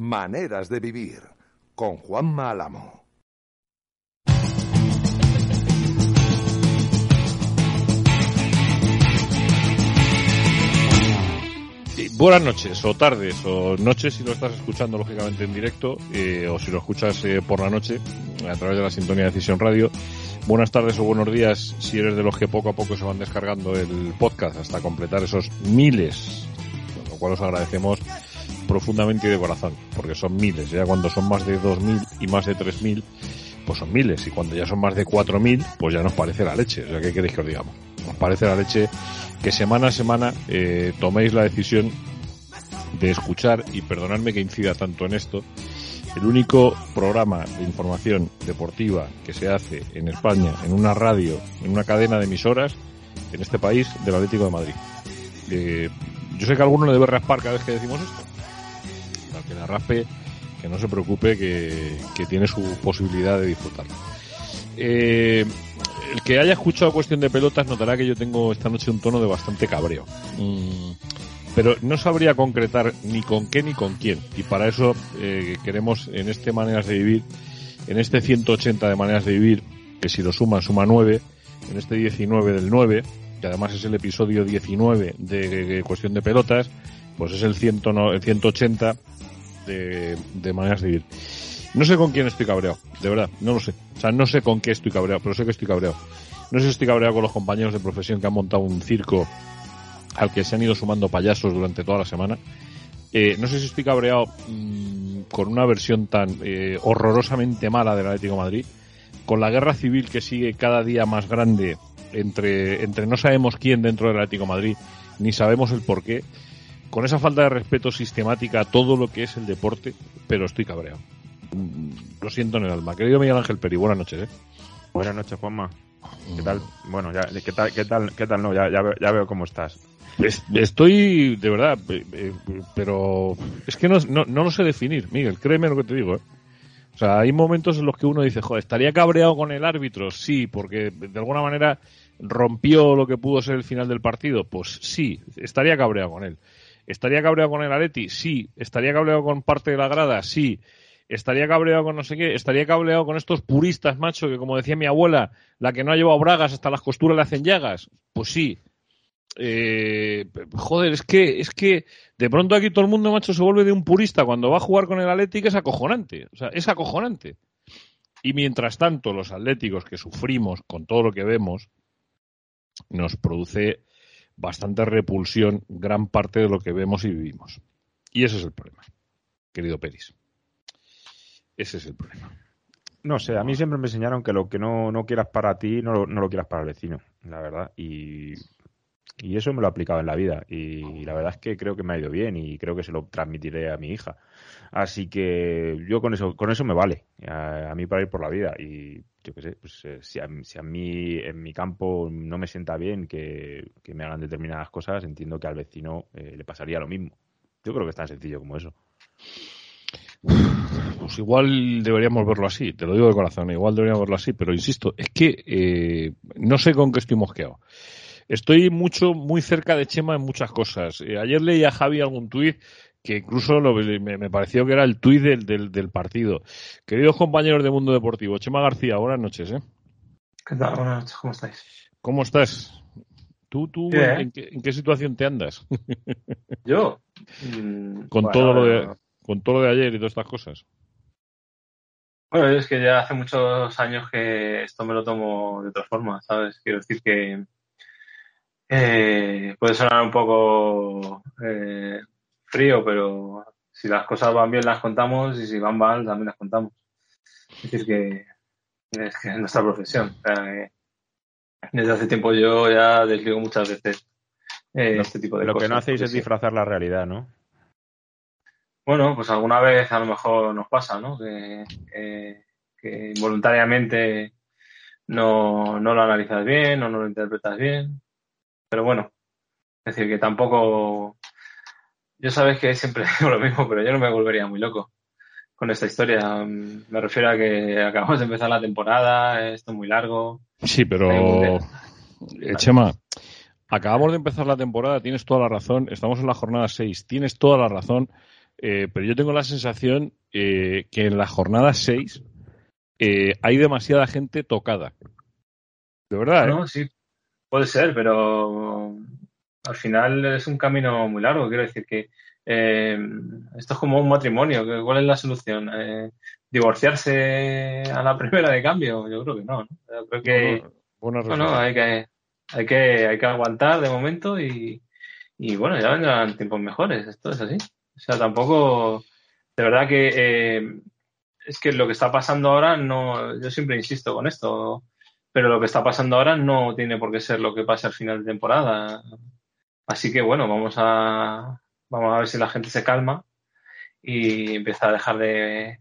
Maneras de vivir con Juan Álamo. Buenas noches, o tardes, o noches si lo estás escuchando lógicamente en directo, eh, o si lo escuchas eh, por la noche a través de la sintonía de Decisión Radio. Buenas tardes o buenos días si eres de los que poco a poco se van descargando el podcast hasta completar esos miles, con lo cual os agradecemos profundamente y de corazón, porque son miles, ya cuando son más de 2.000 y más de 3.000, pues son miles, y cuando ya son más de 4.000, pues ya nos parece la leche, o sea, ¿qué queréis que os digamos? Nos parece la leche que semana a semana eh, toméis la decisión de escuchar, y perdonadme que incida tanto en esto, el único programa de información deportiva que se hace en España, en una radio, en una cadena de emisoras, en este país, del Atlético de Madrid. Eh, yo sé que alguno le debe raspar cada vez que decimos esto. Que la raspe, que no se preocupe, que, que tiene su posibilidad de disfrutarlo. Eh, el que haya escuchado cuestión de pelotas notará que yo tengo esta noche un tono de bastante cabreo. Mm, pero no sabría concretar ni con qué ni con quién. Y para eso eh, queremos en este Maneras de Vivir, en este 180 de Maneras de Vivir, que si lo suman suma 9, en este 19 del 9, que además es el episodio 19 de, Cuestión de Pelotas, pues es el, 100, el 180 de, Maneras de Vivir. No sé con quién estoy cabreado, de verdad, no lo sé. O sea, no sé con qué estoy cabreado, pero sé que estoy cabreado. No sé si estoy cabreado con los compañeros de profesión que han montado un circo al que se han ido sumando payasos durante toda la semana. Eh, no sé si estoy cabreado mmm, con una versión tan eh, horrorosamente mala del Atlético Madrid, con la guerra civil que sigue cada día más grande entre, entre no sabemos quién dentro del Atlético de Madrid, ni sabemos el por qué, con esa falta de respeto sistemática a todo lo que es el deporte, pero estoy cabreado. Mm, Lo siento en el alma. Querido Miguel Ángel Peri, buenas noches. ¿eh? Buenas noches, Juanma. ¿Qué tal? Bueno, ya, ¿qué tal? ¿Qué tal? ¿Qué tal? No, ya, ya, veo, ya veo cómo estás. Estoy, de verdad, pero es que no, no, no, lo sé definir, Miguel, créeme lo que te digo. ¿eh? O sea, hay momentos en los que uno dice, joder, ¿estaría cabreado con el árbitro? Sí, porque de alguna manera rompió lo que pudo ser el final del partido. Pues sí, estaría cabreado con él. ¿Estaría cabreado con el Areti? Sí. ¿Estaría cabreado con parte de la grada? Sí. ¿Estaría cabreado con no sé qué? ¿Estaría cabreado con estos puristas, macho, que como decía mi abuela, la que no ha llevado bragas hasta las costuras le hacen llagas? Pues sí. Eh, joder, es que, es que de pronto aquí todo el mundo, macho, se vuelve de un purista cuando va a jugar con el Atlético, es acojonante. O sea, es acojonante. Y mientras tanto, los atléticos que sufrimos con todo lo que vemos, nos produce bastante repulsión gran parte de lo que vemos y vivimos. Y ese es el problema, querido Peris. Ese es el problema. No sé, a mí siempre me enseñaron que lo que no, no quieras para ti, no lo, no lo quieras para el vecino, la verdad. Y, y eso me lo he aplicado en la vida. Y la verdad es que creo que me ha ido bien y creo que se lo transmitiré a mi hija. Así que yo con eso, con eso me vale, a, mí para ir por la vida. Y yo qué sé, pues eh, si, a, si a mí en mi campo no me sienta bien que, me hagan determinadas cosas, entiendo que al vecino eh, le pasaría lo mismo. Yo creo que es tan sencillo como eso. Pues igual deberíamos verlo así, te lo digo de corazón, igual deberíamos verlo así, pero insisto, es que eh, no sé con qué estoy mosqueado. Estoy mucho, muy cerca de Chema en muchas cosas. Ayer leí a Javi algún tuit que incluso lo, me, me, pareció que era el tuit del, del, del, partido. Queridos compañeros de Mundo Deportivo, Chema García, buenas noches. ¿eh? ¿Qué tal? Buenas noches, ¿cómo estáis? ¿Cómo estás? ¿Tú, tú ¿en, en, qué, en, qué, situación te andas? ¿Yo? Mm, con, bueno, todo lo de, con todo lo de ayer y todas estas cosas. Bueno, es que ya hace muchos años que esto me lo tomo de otra forma, ¿sabes? Quiero decir que eh, puede sonar un poco eh, frío, pero si las cosas van bien las contamos y si van mal también las contamos. Es decir, que es, que es nuestra profesión. O sea, que desde hace tiempo yo ya desligo muchas veces eh, lo, este tipo de lo cosas. Lo que no hacéis es disfrazar la realidad, ¿no? bueno, pues alguna vez a lo mejor nos pasa, ¿no? Que, que, que involuntariamente no, no lo analizas bien o no lo interpretas bien. Pero bueno, es decir, que tampoco. Yo sabes que siempre digo lo mismo, pero yo no me volvería muy loco con esta historia. Me refiero a que acabamos de empezar la temporada, esto es muy largo. Sí, pero. Eh, Chema, acabamos de empezar la temporada, tienes toda la razón. Estamos en la jornada 6, tienes toda la razón. Eh, pero yo tengo la sensación eh, que en la jornada 6 eh, hay demasiada gente tocada. De verdad, ¿eh? No, sí, puede ser, pero al final es un camino muy largo. Quiero decir que eh, esto es como un matrimonio. ¿Cuál es la solución? Eh, ¿Divorciarse a la primera de cambio? Yo creo que no. ¿no? Yo creo que Buena no, no, reflexión. hay que, hay que, hay que aguantar de momento y, y bueno, ya vendrán tiempos mejores. Esto es así. O sea, tampoco, de verdad que eh, es que lo que está pasando ahora no, yo siempre insisto con esto, pero lo que está pasando ahora no tiene por qué ser lo que pase al final de temporada. Así que bueno, vamos a, vamos a ver si la gente se calma y empieza a dejar de,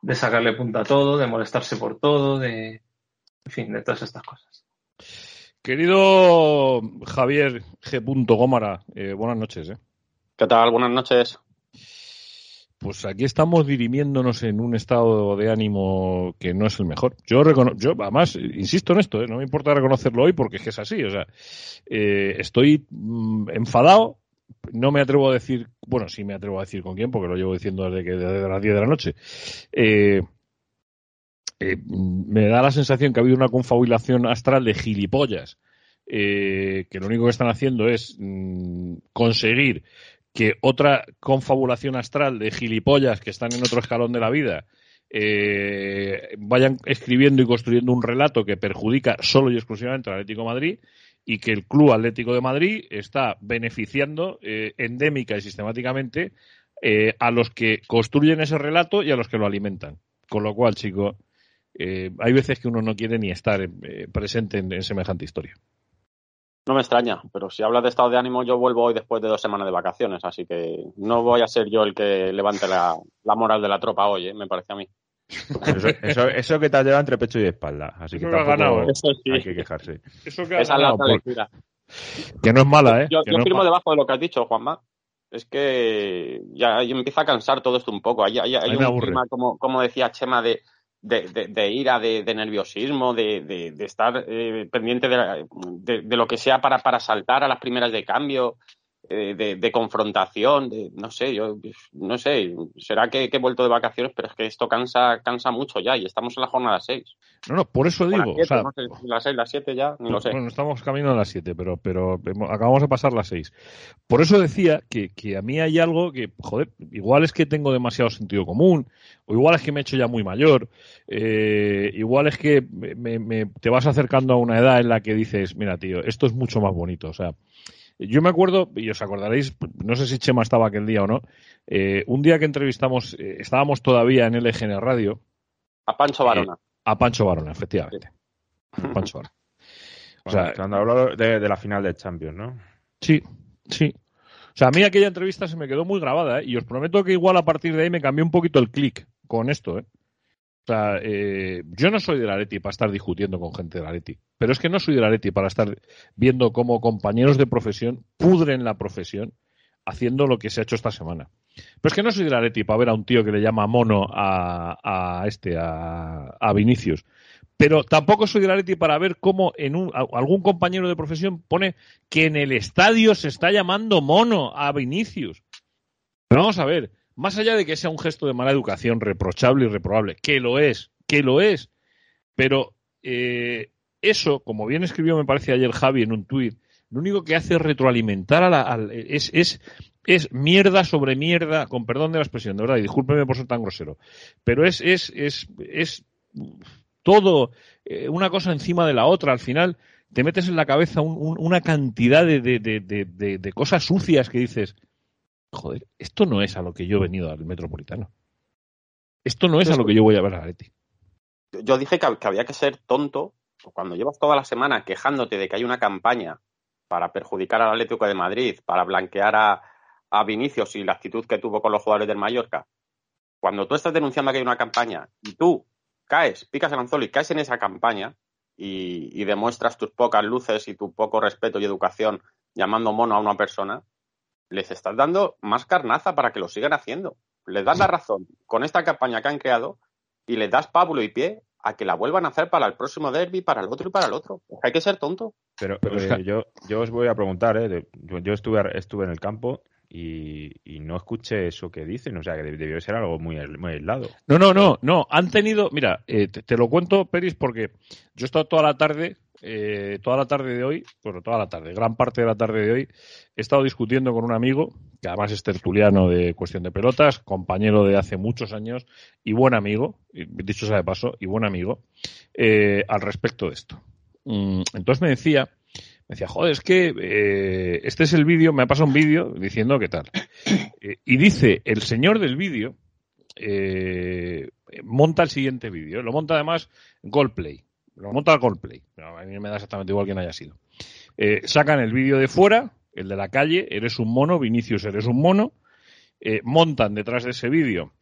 de sacarle punta a todo, de molestarse por todo, de, en fin, de todas estas cosas. Querido Javier G. Gómara, eh, buenas noches. ¿eh? ¿Qué tal? Buenas noches. Pues aquí estamos dirimiéndonos en un estado de ánimo que no es el mejor. Yo, yo además, insisto en esto, ¿eh? no me importa reconocerlo hoy porque es que es así. O sea, eh, estoy mm, enfadado. No me atrevo a decir, bueno, sí me atrevo a decir con quién, porque lo llevo diciendo desde, que, desde las 10 de la noche. Eh, me da la sensación que ha habido una confabulación astral de gilipollas, que lo único que están haciendo es mm, conseguir que otra confabulación astral de gilipollas que están en otro escalón de la vida eh, vayan escribiendo y construyendo un relato que perjudica solo y exclusivamente al Atlético Madrid y que el Club Atlético de Madrid está beneficiando eh, endémica y sistemáticamente eh, a los que construyen ese relato y a los que lo alimentan. Con lo cual, chico, eh, hay veces que uno no quiere ni estar eh, presente en, en semejante historia. No me extraña, pero si hablas de estado de ánimo, yo vuelvo hoy después de dos semanas de vacaciones, así que no voy a ser yo el que levante la, la moral de la tropa hoy, ¿eh? me parece a mí. Eso, eso, eso que te has llevado entre pecho y espalda. Así que tampoco ganado, ¿eh? Eso sí. hay que quejarse. Eso que, ha Esa es la lectura. que no es mala, ¿eh? Yo, no firmo mala. debajo de lo que has dicho, Juanma. Es que ya, ya empieza a cansar todo esto un poco. Hay, hay- hay me un aburre. clima, como, como decía Chema, de, de, de- ira, de, de nerviosismo, de, estar eh, pendiente de, la- de lo que sea para, para saltar a las primeras de cambio, eh, de, de confrontación, de, no sé, yo no sé, será que, que he vuelto de vacaciones, pero es que esto cansa, cansa mucho ya y estamos en la jornada 6. No, no, por eso O las digo. o sea, no sé, las 6, las 7 ya, ni lo sé. Bueno, estamos camino a las 7, pero, pero acabamos de pasar las 6. Por eso decía que, que a mí hay algo que, joder, igual es que tengo demasiado sentido común, o igual es que me he hecho ya muy mayor, eh, igual es que me- me- te vas acercando a una edad en la que dices, mira, tío, esto es mucho más bonito. O sea, yo me acuerdo, y os acordaréis, no sé si Chema estaba aquel día o no, eh, un día que entrevistamos, eh, estábamos todavía en LGN Radio, A Pancho Varona. a Pancho Barona, efectivamente. A Pancho Barona. O sea, Cuando hablo de, de la final de Champions, ¿no? Sí, sí. O sea, a mí aquella entrevista se me quedó muy grabada, ¿eh? Y os prometo que igual a partir de ahí me cambió un poquito el clic con esto, ¿eh? O sea, eh, yo no soy de la Leti para estar discutiendo con gente de la Leti, pero es que no soy de la Leti para estar viendo cómo compañeros de profesión pudren la profesión haciendo lo que se ha hecho esta semana. Pero es que no soy de la Leti para ver a un tío que le llama mono a, a este, a, a Vinicius. Pero tampoco soy de la Leti para ver cómo en un, algún compañero de profesión pone que en el estadio se está llamando mono a Vinicius. Pero vamos a ver, más allá de que sea un gesto de mala educación reprochable y reprobable, que lo es, que lo es, pero eh, eso, como bien escribió me parece ayer Javi en un tuit, lo único que hace es retroalimentar a la, es, es, es mierda sobre mierda, con perdón de la expresión, de verdad, y discúlpeme por ser tan grosero, pero es, es, es, es todo eh, una cosa encima de la otra. Al final te metes en la cabeza un- un- una cantidad de- de- de- de cosas sucias que dices, joder, esto no es a lo que yo he venido al Metropolitano. Esto no es a lo que yo voy a ver a Leti. yo dije que, que había que ser tonto cuando llevas toda la semana quejándote de que hay una campaña para perjudicar al Atlético de Madrid, para blanquear a, a Vinicius y la actitud que tuvo con los jugadores del Mallorca, cuando tú estás denunciando que hay una campaña y tú caes, picas el anzuelo y caes en esa campaña y, demuestras tus pocas luces y tu poco respeto y educación llamando mono a una persona, les estás dando más carnaza para que lo sigan haciendo. Les das la razón con esta campaña que han creado y les das pábulo y pie a que la vuelvan a hacer para el próximo derby, para el otro y para el otro. Hay que ser tonto. Pero, eh, yo, yo os voy a preguntar, ¿eh? yo, estuve, estuve en el campo y, no escuché eso que dicen, o sea, que debió ser algo muy, muy aislado. No, no, no, no, han tenido, mira, eh, te, lo cuento, Peris, porque yo he estado toda la tarde, eh, toda la tarde de hoy, bueno, toda la tarde, gran parte de la tarde de hoy, he estado discutiendo con un amigo, que además es tertuliano de cuestión de pelotas, compañero de hace muchos años y buen amigo, dicho sea de paso, y buen amigo, eh, al respecto de esto. Mm, entonces me decía me decía, joder, es que eh, este es el vídeo, me ha pasado un vídeo diciendo qué tal. Y dice, el señor del vídeo monta el siguiente vídeo. Lo monta además Goldplay. Lo monta Goldplay. a mí me da exactamente igual quién haya sido. sacan el vídeo de fuera, el de la calle, eres un mono, Vinicius, eres un mono. montan detrás de ese vídeo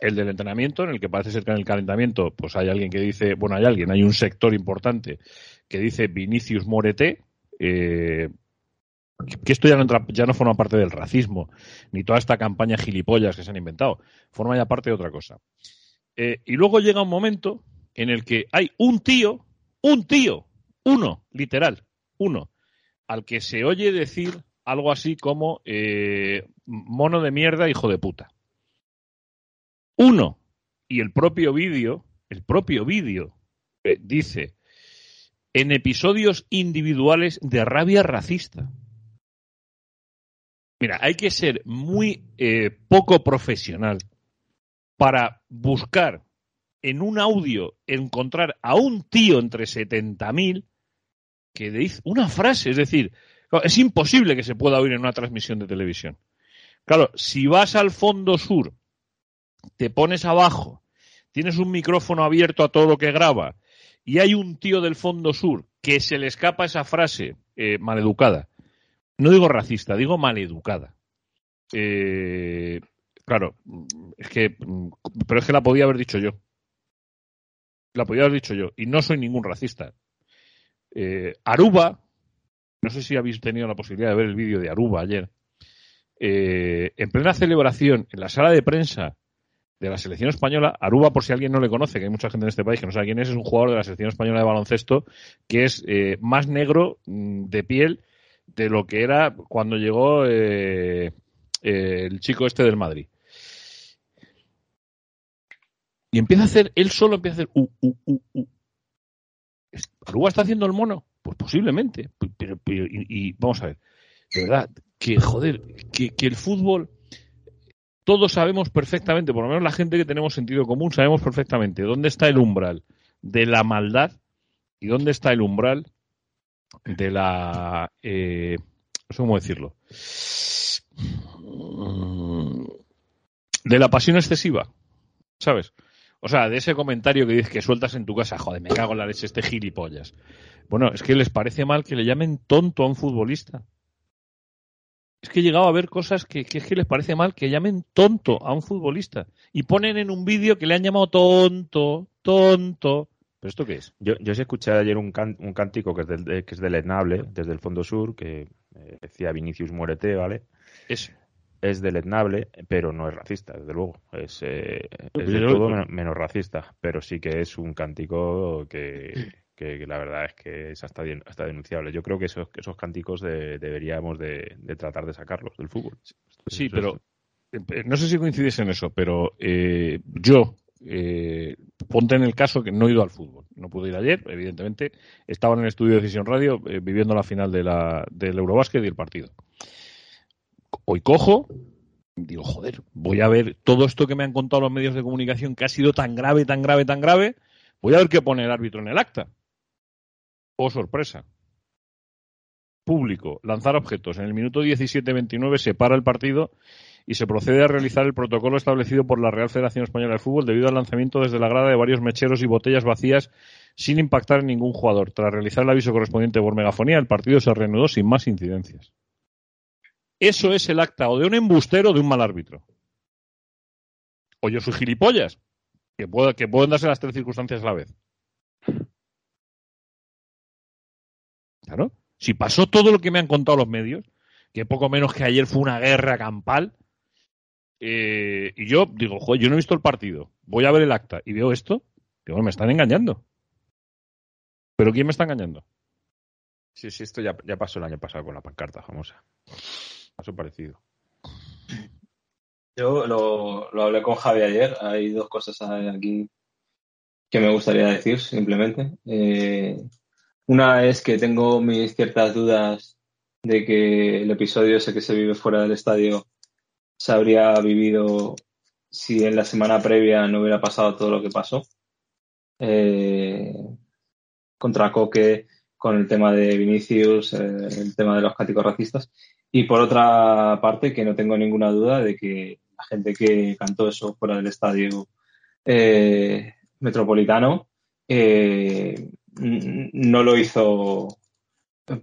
el del entrenamiento, en el que parece ser que en el calentamiento, pues hay alguien que dice, bueno, hay alguien, hay un sector importante que dice Vinicius Morete, eh, que esto ya no, ya no forma parte del racismo, ni toda esta campaña gilipollas que se han inventado, forma ya parte de otra cosa. Eh, y luego llega un momento en el que hay un tío, un tío, uno, literal, uno, al que se oye decir algo así como eh, mono de mierda, hijo de puta. Uno. Y el propio vídeo, el propio vídeo dice, en episodios individuales de rabia racista. Mira, hay que ser muy eh, poco profesional para buscar en un audio encontrar a un tío entre 70.000 que dice una frase, es decir, es imposible que se pueda oír en una transmisión de televisión. Claro, si vas al fondo sur, te pones abajo, tienes un micrófono abierto a todo lo que graba y hay un tío del fondo sur que se le escapa esa frase eh, maleducada. No digo racista, digo maleducada. Eh, claro, es que, pero es que la podía haber dicho yo. La podía haber dicho yo. Y no soy ningún racista. Eh, Aruba, no sé si habéis tenido la posibilidad de ver el vídeo de Aruba ayer. en plena celebración, en la sala de prensa de la selección española. Aruba, por si alguien no le conoce, que hay mucha gente en este país que no sabe quién es, es un jugador de la selección española de baloncesto que es eh, más negro mm, de piel de lo que era cuando llegó eh, eh, el chico este del Madrid. Y empieza a hacer, él solo empieza a hacer uh, uh, uh, uh. ¿Aruba está haciendo el mono? Pues posiblemente. Pero, y, vamos a ver, de verdad, que joder, que, que el fútbol todos sabemos perfectamente, por lo menos la gente que tenemos sentido común, sabemos perfectamente dónde está el umbral de la maldad y dónde está el umbral de la... Eh, cómo decirlo. De la pasión excesiva, ¿sabes? O sea, de ese comentario que dices que sueltas en tu casa, joder, me cago en la leche este gilipollas. Bueno, es que les parece mal que le llamen tonto a un futbolista es que he llegado a ver cosas que, es que les parece mal que llamen tonto a un futbolista y ponen en un vídeo que le han llamado tonto, tonto. ¿Pero esto qué es? Yo, yo escuché ayer un, un cántico que es, del, que es del Etnable, desde el Fondo Sur, que eh, decía Vinicius Muérete, ¿vale? Es. Es del Etnable, pero no es racista, desde luego. Es, eh, es de todo menos racista, pero sí que es un cántico que, que, la verdad es que es hasta, hasta denunciable. Yo creo que esos, esos cánticos deberíamos de, tratar de sacarlos del fútbol. Sí, pero eh, no sé si coincides en eso, pero eh, yo, eh, ponte en el caso que no he ido al fútbol. No pude ir ayer, evidentemente. Estaba en el estudio de Decisión Radio viviendo la final de la, del Eurobásquet y el partido. Hoy cojo, digo, joder, voy a ver todo esto que me han contado los medios de comunicación que ha sido tan grave, tan grave, tan grave. Voy a ver qué pone el árbitro en el acta. Oh, sorpresa. Público. Lanzar objetos. En el minuto 17-29 se para el partido y se procede a realizar el protocolo establecido por la Real Federación Española de Fútbol debido al lanzamiento desde la grada de varios mecheros y botellas vacías sin impactar en ningún jugador. Tras realizar el aviso correspondiente por megafonía, el partido se reanudó sin más incidencias. Eso es el acta o de un embustero o de un mal árbitro. O yo soy gilipollas, que, puedo, que pueden darse las tres circunstancias a la vez. Claro. Si pasó todo lo que me han contado los medios, que poco menos que ayer fue una guerra campal, eh, y yo digo, joder, yo no he visto el partido, voy a ver el acta y veo esto, digo, me están engañando. ¿Pero quién me está engañando? Sí, sí, esto ya pasó el año pasado con la pancarta famosa. Parecido. Yo lo, hablé con Javi ayer. Hay dos cosas aquí que me gustaría decir, simplemente. Eh, una es que tengo mis ciertas dudas de que el episodio ese que se vive fuera del estadio se habría vivido si en la semana previa no hubiera pasado todo lo que pasó. Eh, contra Coque, con el tema de Vinicius, eh, el tema de los cánticos racistas. Y por otra parte, que no tengo ninguna duda de que la gente que cantó eso fuera del estadio eh, metropolitano eh, no lo hizo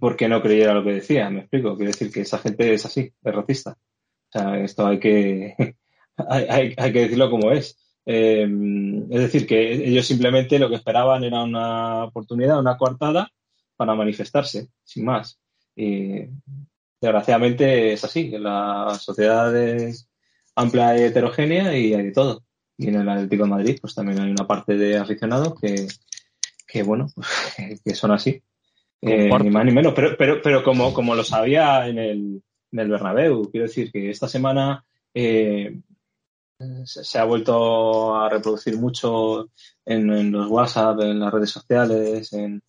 porque no creyera lo que decía, me explico. Quiero decir que esa gente es así, es racista. O sea, esto hay que, hay, hay, que decirlo como es. Eh, es decir, que ellos simplemente lo que esperaban era una oportunidad, una coartada para manifestarse, sin más. Desgraciadamente es así. La sociedad es amplia y heterogénea y hay de todo. Y en el Atlético de Madrid, pues también hay una parte de aficionados que, que bueno, que son así. Eh, ni más ni menos. Pero, pero, pero como, como lo sabía en el, en el Bernabéu, quiero decir que esta semana eh, se, se, ha vuelto a reproducir mucho en, en, los WhatsApp, en las redes sociales, en,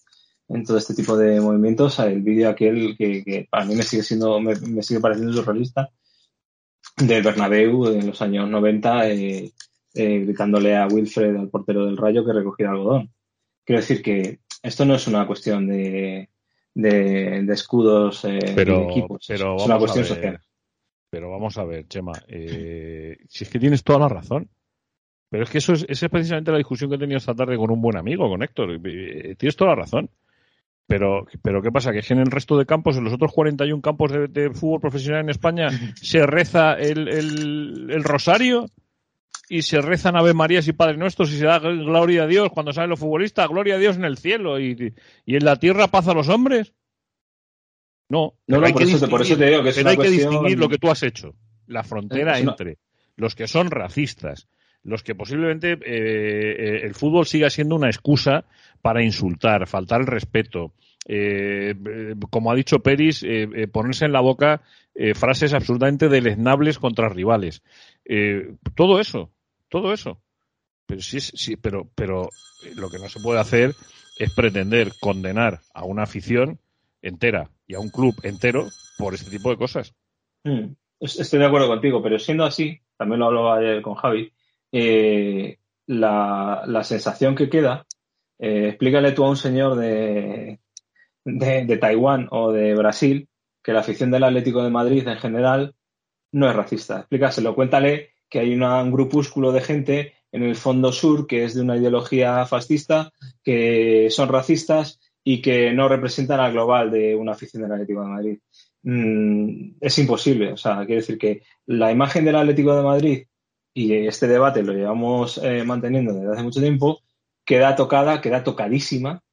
en todo este tipo de movimientos. El vídeo aquel que, que, para mí me sigue siendo, me, me, sigue pareciendo surrealista, del Bernabéu en los años 90, eh, eh, gritándole a Wilfred, al portero del Rayo, que recogiera algodón. Quiero decir que esto no es una cuestión de, de, de escudos eh, pero, de equipos, pero es una cuestión social. Pero vamos a ver, Chema, eh, si es que tienes toda la razón. Pero es que eso es, esa es precisamente la discusión que he tenido esta tarde con un buen amigo, con Héctor. Tienes toda la razón. Pero, pero ¿qué pasa? Que en el resto de campos, en los otros 41 campos de, de fútbol profesional en España, se reza el, el, el, rosario y se rezan Ave Marías y Padre Nuestros y se da gloria a Dios cuando salen los futbolistas, gloria a Dios en el cielo y, y en la tierra paz a los hombres. No, no, no hay por, que eso, por, eso, te digo que es pero hay cuestión... que distinguir lo que tú has hecho. La frontera entre los que son racistas, los que posiblemente eh, eh, el fútbol siga siendo una excusa para insultar, faltar el respeto, eh, como ha dicho Peris, ponerse en la boca frases absolutamente deleznables contra rivales. todo eso, todo eso. Pero sí, sí, pero, pero lo que no se puede hacer es pretender condenar a una afición entera y a un club entero por este tipo de cosas. Mm, estoy de acuerdo contigo, pero siendo así, también lo hablaba ayer con Javi, la, la sensación que queda eh, explícale tú a un señor de, de, Taiwán o de Brasil que la afición del Atlético de Madrid en general no es racista. Explícaselo, cuéntale que hay un grupúsculo de gente en el fondo sur que es de una ideología fascista, que son racistas y que no representan al global de una afición del Atlético de Madrid. Mm, es imposible. O sea, quiere decir que la imagen del Atlético de Madrid y este debate lo llevamos eh, manteniendo desde hace mucho tiempo queda tocada, queda tocadísima,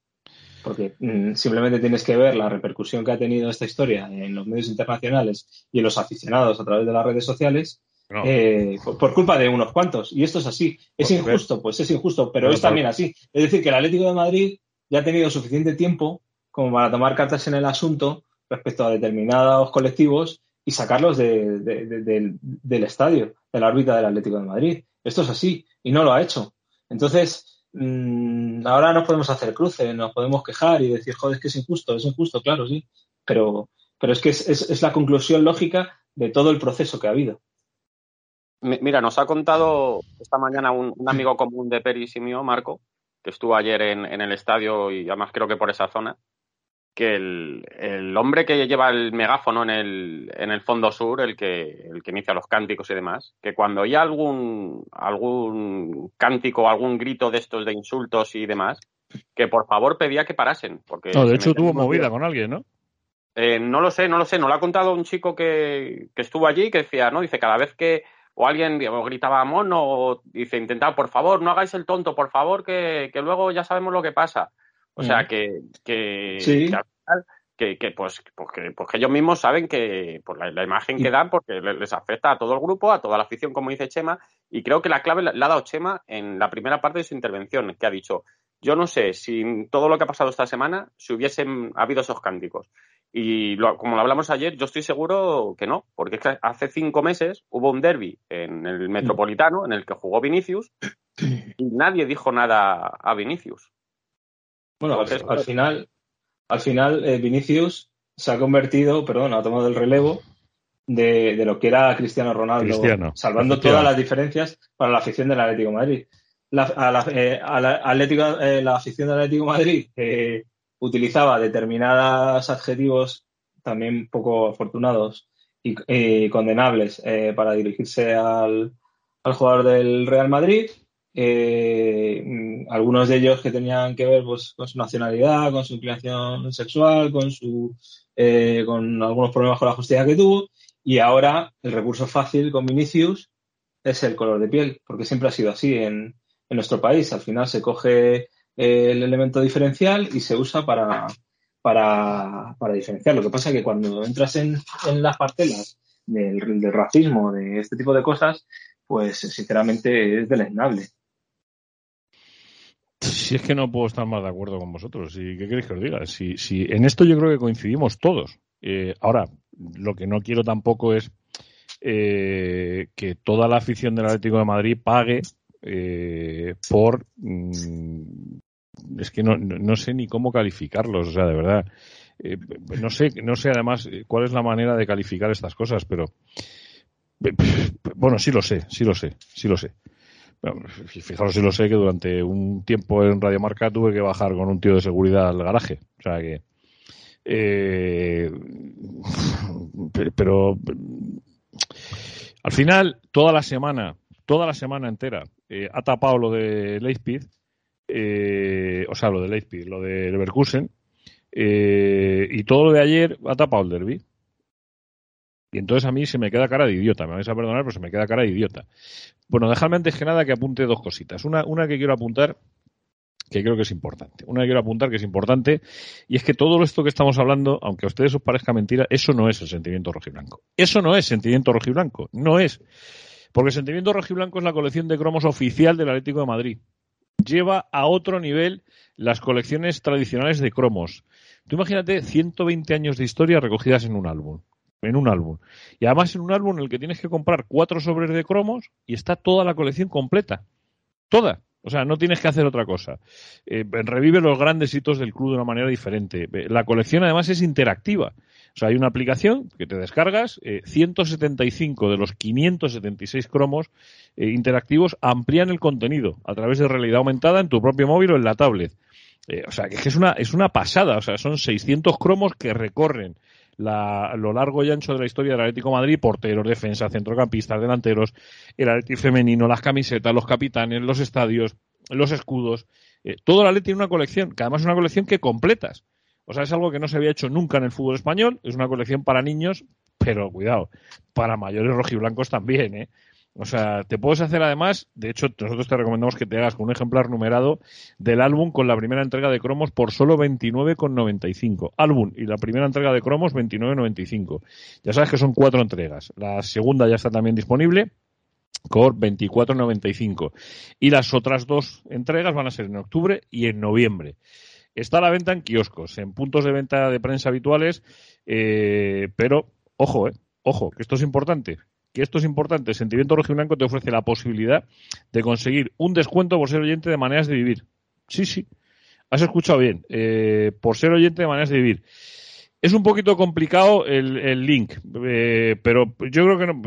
porque mmm, simplemente tienes que ver la repercusión que ha tenido esta historia en los medios internacionales y en los aficionados a través de las redes sociales. No. Eh, por, por, culpa de unos cuantos. Y esto es así. ¿Es injusto? Pues es injusto, pero no, es también así. Es decir, que el Atlético de Madrid ya ha tenido suficiente tiempo como para tomar cartas en el asunto respecto a determinados colectivos y sacarlos de, de, de, del, del estadio, de la órbita del Atlético de Madrid. Esto es así y no lo ha hecho. Entonces, mmm, ahora no podemos hacer cruces, nos podemos quejar y decir, joder, es que es injusto, es injusto, claro, sí, pero, pero es que es, es, la conclusión lógica de todo el proceso que ha habido. Mira, nos ha contado esta mañana un, un amigo común de Peris y mío, Marco, que estuvo ayer en, en, el estadio y además creo que por esa zona, que el, el, hombre que lleva el megáfono en el, en el fondo sur, el que, el que inicia los cánticos y demás, que cuando hay algún, algún cántico, algún grito de estos de insultos y demás, que por favor pedía que parasen. Porque no, de hecho tuvo movida con alguien, ¿no? Eh, no lo sé, no lo sé. No lo ha contado un chico que, que estuvo allí que decía, ¿no? Dice, cada vez que o alguien gritaba mono o dice, intentad, por favor, no hagáis el tonto, por favor, que, que luego ya sabemos lo que pasa. O sea, Mm. que, que, Sí. que al final, que, que, pues, pues, que, pues que ellos mismos saben que por la, la imagen que dan, porque le- les afecta a todo el grupo, a toda la afición, como dice Chema, y creo que la clave la, la ha dado Chema en la primera parte de su intervención, que ha dicho, yo no sé si todo lo que ha pasado esta semana, si hubiesen habido esos cánticos. Y lo- como lo hablamos ayer, yo estoy seguro que no, porque es que hace cinco meses hubo un derby en el Metropolitano en el que jugó Vinicius y nadie dijo nada a Vinicius. Bueno, al, final, al final eh, Vinicius se ha convertido, perdón, ha tomado el relevo de, de lo que era Cristiano Ronaldo, Cristiano, salvando todas las diferencias para la afición del Atlético de Madrid. La, a la, eh, a la Atlético- eh, la afición del Atlético de Madrid eh, utilizaba determinados adjetivos también poco afortunados y eh, condenables eh, para dirigirse al, al jugador del Real Madrid. Eh, mm, algunos de ellos que tenían que ver pues, con su nacionalidad, con su inclinación sexual, con su eh, con algunos problemas con la justicia que tuvo. Y ahora el recurso fácil con Vinicius es el color de piel, porque siempre ha sido así en, en nuestro país. Al final se coge eh, el elemento diferencial y se usa para, para, para diferenciar. Lo que pasa es que cuando entras en, las partelas del, del racismo, de este tipo de cosas, pues sinceramente es deleznable. Si es que no puedo estar más de acuerdo con vosotros. ¿Y qué queréis que os diga? Si, si en esto yo creo que coincidimos todos. Eh, ahora, lo que no quiero tampoco es eh, que toda la afición del Atlético de Madrid pague eh, por. mm, es que no, no, sé ni cómo calificarlos, o sea, de verdad. Eh, no sé, no sé además eh, cuál es la manera de calificar estas cosas, pero bueno, sí lo sé, sí lo sé, sí lo sé. Fijaros si lo sé que durante un tiempo en Radio Marca tuve que bajar con un tío de seguridad al garaje. O sea que. eh, pero, pero, al final, toda la semana, toda la semana entera, eh, ha tapado lo de Leipzig, eh, o sea, lo de Leipzig, lo de Leverkusen, eh, y todo lo de ayer ha tapado el derby. Y entonces a mí se me queda cara de idiota, me vais a perdonar, pero se me queda cara de idiota. Bueno, dejadme antes que nada que apunte dos cositas. Una, una que quiero apuntar, que creo que es importante. Una que quiero apuntar que es importante, y es que todo esto que estamos hablando, aunque a ustedes os parezca mentira, eso no es el sentimiento rojiblanco. Eso no es sentimiento rojiblanco, no es. Porque el sentimiento rojiblanco es la colección de cromos oficial del Atlético de Madrid. Lleva a otro nivel las colecciones tradicionales de cromos. Tú imagínate 120 años de historia recogidas en un álbum en un álbum. Y además en un álbum en el que tienes que comprar cuatro sobres de cromos y está toda la colección completa. Toda. O sea, no tienes que hacer otra cosa. Eh, revive los grandes hitos del club de una manera diferente. La colección además es interactiva. O sea, hay una aplicación que te descargas, eh, 175 de los 576 cromos eh, interactivos amplían el contenido a través de realidad aumentada en tu propio móvil o en la tablet. Eh, o sea, que es una, es una pasada. O sea, son 600 cromos que recorren la, lo largo y ancho de la historia del Atlético Madrid, porteros, defensa, centrocampistas, delanteros, el Atlético femenino, las camisetas, los capitanes, los estadios, los escudos. Eh, todo el Atlético tiene una colección, que además es una colección que completas. O sea, es algo que no se había hecho nunca en el fútbol español, es una colección para niños, pero cuidado, para mayores rojiblancos también, ¿eh? O sea, te puedes hacer además, de hecho, nosotros te recomendamos que te hagas con un ejemplar numerado del álbum con la primera entrega de cromos por solo 29,95. Álbum y la primera entrega de cromos 29,95. Ya sabes que son cuatro entregas. La segunda ya está también disponible por 24,95. Y las otras dos entregas van a ser en octubre y en noviembre. Está a la venta en kioscos, en puntos de venta de prensa habituales, eh, pero ojo, eh, ojo, que esto es importante que esto es importante, Sentimiento Rojiblanco te ofrece la posibilidad de conseguir un descuento por ser oyente de maneras de vivir. Sí, sí, has escuchado bien, eh, por ser oyente de maneras de vivir. Es un poquito complicado el, el link, eh, pero yo creo que no,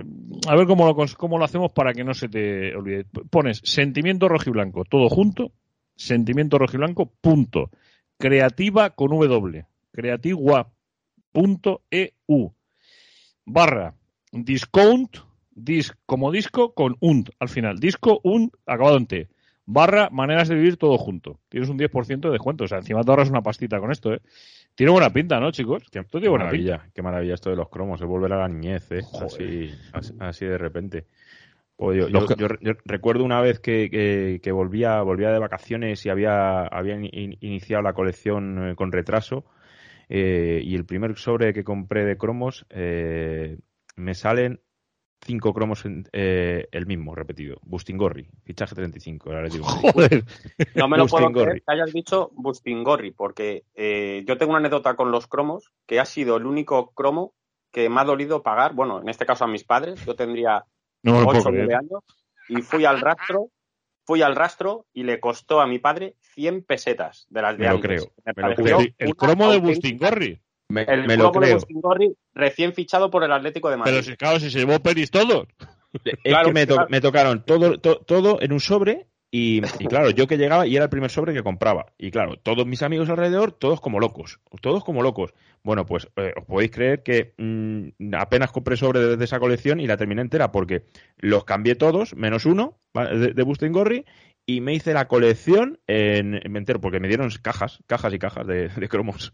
a ver cómo lo, cómo lo hacemos para que no se te olvide. Pones Sentimiento Rojiblanco, todo junto, Sentimiento Rojiblanco, punto, creativa con W, creativa.eu, barra discount, disc como disco con unt al final. Disco, un, acabado en T. Barra, maneras de vivir todo junto. Tienes un 10% de descuento. O sea, encima te ahorras una pastita con esto, ¿eh? Tiene buena pinta, ¿no, chicos? Qué, Esto tiene buena maravilla, qué maravilla esto de los cromos, es volver a la niñez, ¿eh? Así, así, así de repente. O yo, yo- que- yo- yo recuerdo una vez que, que- que volvía, volvía de vacaciones y había, habían in- iniciado la colección eh, con retraso eh, y el primer sobre que compré de cromos eh, me salen cinco cromos en- eh, el mismo, repetido. Bustingorri, fichaje 35. el Atlético de Madrid. Joder. No me lo puedo creer que hayas dicho Bustingorri, porque eh, yo tengo una anécdota con los cromos, que ha sido el único cromo que me ha dolido pagar, bueno, en este caso a mis padres, yo tendría No me lo puedo 8 o 9 creer. años, y fui al rastro, fui al rastro y le costó a mi padre 100 pesetas de las de Me lo antes. creo, Me me lo Busting- el cromo de Bustingorri. Me, El me lo creo. Bustingorri recién fichado por el Atlético de Madrid. Pero si, claro, si se llevó peris todos. Es Claro, que me, to- claro. me tocaron todo, to- todo en un sobre y, y claro, yo que llegaba y era el primer sobre que compraba. Y claro, todos mis amigos alrededor, todos como locos, todos como locos. Bueno, pues eh, os podéis creer que mm, apenas compré sobre de, de esa colección y la terminé entera porque los cambié todos, menos uno de, de Bustingorri, y me hice la colección en, en entero porque me dieron cajas, cajas y cajas de, de cromos.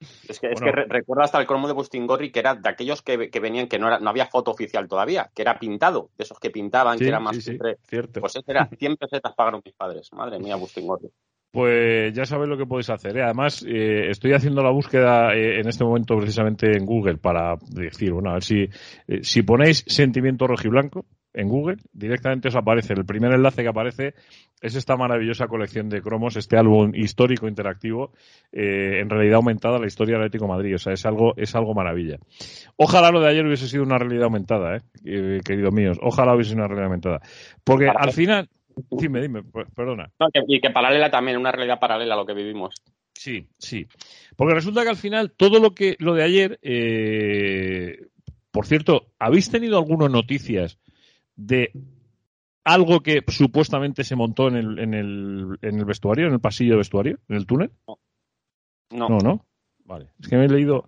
Es que, es Bueno. que re- recuerdo hasta el cromo de Bustingorri que era de aquellos que, que venían que no, era, no había foto oficial todavía, que era pintado, de esos que pintaban, Sí, que era más sí, sí, siempre. cierto. Pues era 100 pesetas pagaron mis padres. Madre mía, Bustingorri. Pues ya sabéis lo que podéis hacer. ¿eh? Además, eh, estoy haciendo la búsqueda eh, en este momento precisamente en Google para decir, bueno, a ver si, eh, si ponéis sentimiento rojiblanco en Google, directamente os aparece. El primer enlace que aparece es esta maravillosa colección de cromos, este álbum histórico interactivo, eh, en realidad aumentada la historia del Atlético de Madrid. O sea, es algo, es algo maravilla. Ojalá lo de ayer hubiese sido una realidad aumentada, ¿eh? Eh, queridos míos. Ojalá hubiese sido una realidad aumentada. Porque al final, dime, dime, perdona. No, que- y que paralela también, una realidad paralela a lo que vivimos. Sí, sí. Porque resulta que al final todo lo que lo de ayer, eh, por cierto, ¿habéis tenido algunas noticias de algo que supuestamente se montó en el, en el, en el vestuario, en el pasillo de vestuario, en el túnel? No, No, no. Vale. Es que me he leído,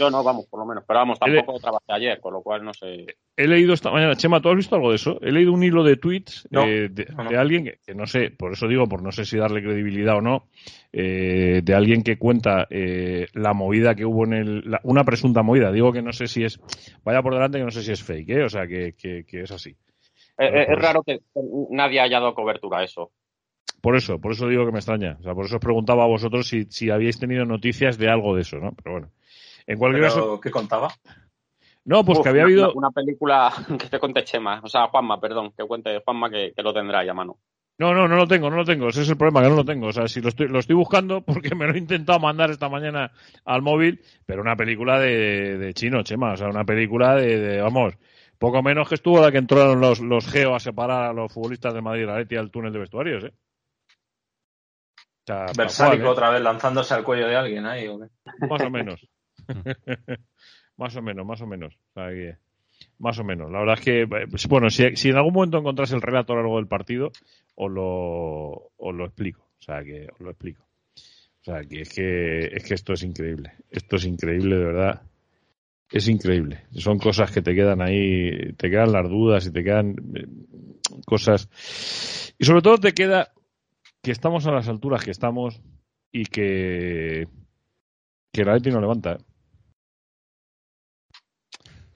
yo no, vamos, por lo menos. Pero vamos, tampoco trabajé ayer, con lo cual no sé. he leído esta mañana, Chema, ¿tú has visto algo de eso? He leído un hilo de tweets No, eh, de, no, no. de alguien que, que no sé, por eso digo, por no sé si darle credibilidad o no, eh, de alguien que cuenta eh, la movida que hubo en el, la- una presunta movida. Digo que no sé si es, vaya por delante que no sé si es fake, ¿eh? o sea que, que, que es así. Eh, eh, es raro que que nadie haya dado cobertura a eso. Por eso, por eso digo que me extraña. O sea, por eso os preguntaba a vosotros si, si habíais tenido noticias de algo de eso, ¿no? Pero bueno. En cualquier caso, ¿Qué contaba? no, pues Uf, que había una, habido, una- película que te cuente Chema, o sea, Juanma, perdón, que cuente Juanma que, que lo tendrá ya mano. No, no, no lo tengo, no lo tengo. Ese es el problema, que no lo tengo. O sea, si lo estoy, lo estoy buscando porque me lo he intentado mandar esta mañana al móvil, pero una película de, de chino, Chema. O sea, una película de, de, vamos, poco menos que estuvo la que entraron los, los geo a separar a los futbolistas de Madrid y la Leti al túnel de vestuarios, ¿eh? O sea, Versálico cual, ¿eh? otra vez lanzándose al cuello de alguien ahí. ¿o qué? Más o menos. más o menos, más o menos. Más o menos. La verdad es que, eh, bueno, si, en algún momento encontrás el relato a lo largo del partido, os lo, os lo explico. O sea, que os lo explico. O sea, que es que, es que esto es increíble. Esto es increíble, de verdad. Es increíble. Son cosas que te quedan ahí, te quedan las dudas y te quedan eh, cosas. Y sobre todo te queda que estamos a las alturas que estamos y que, que Leti no levanta.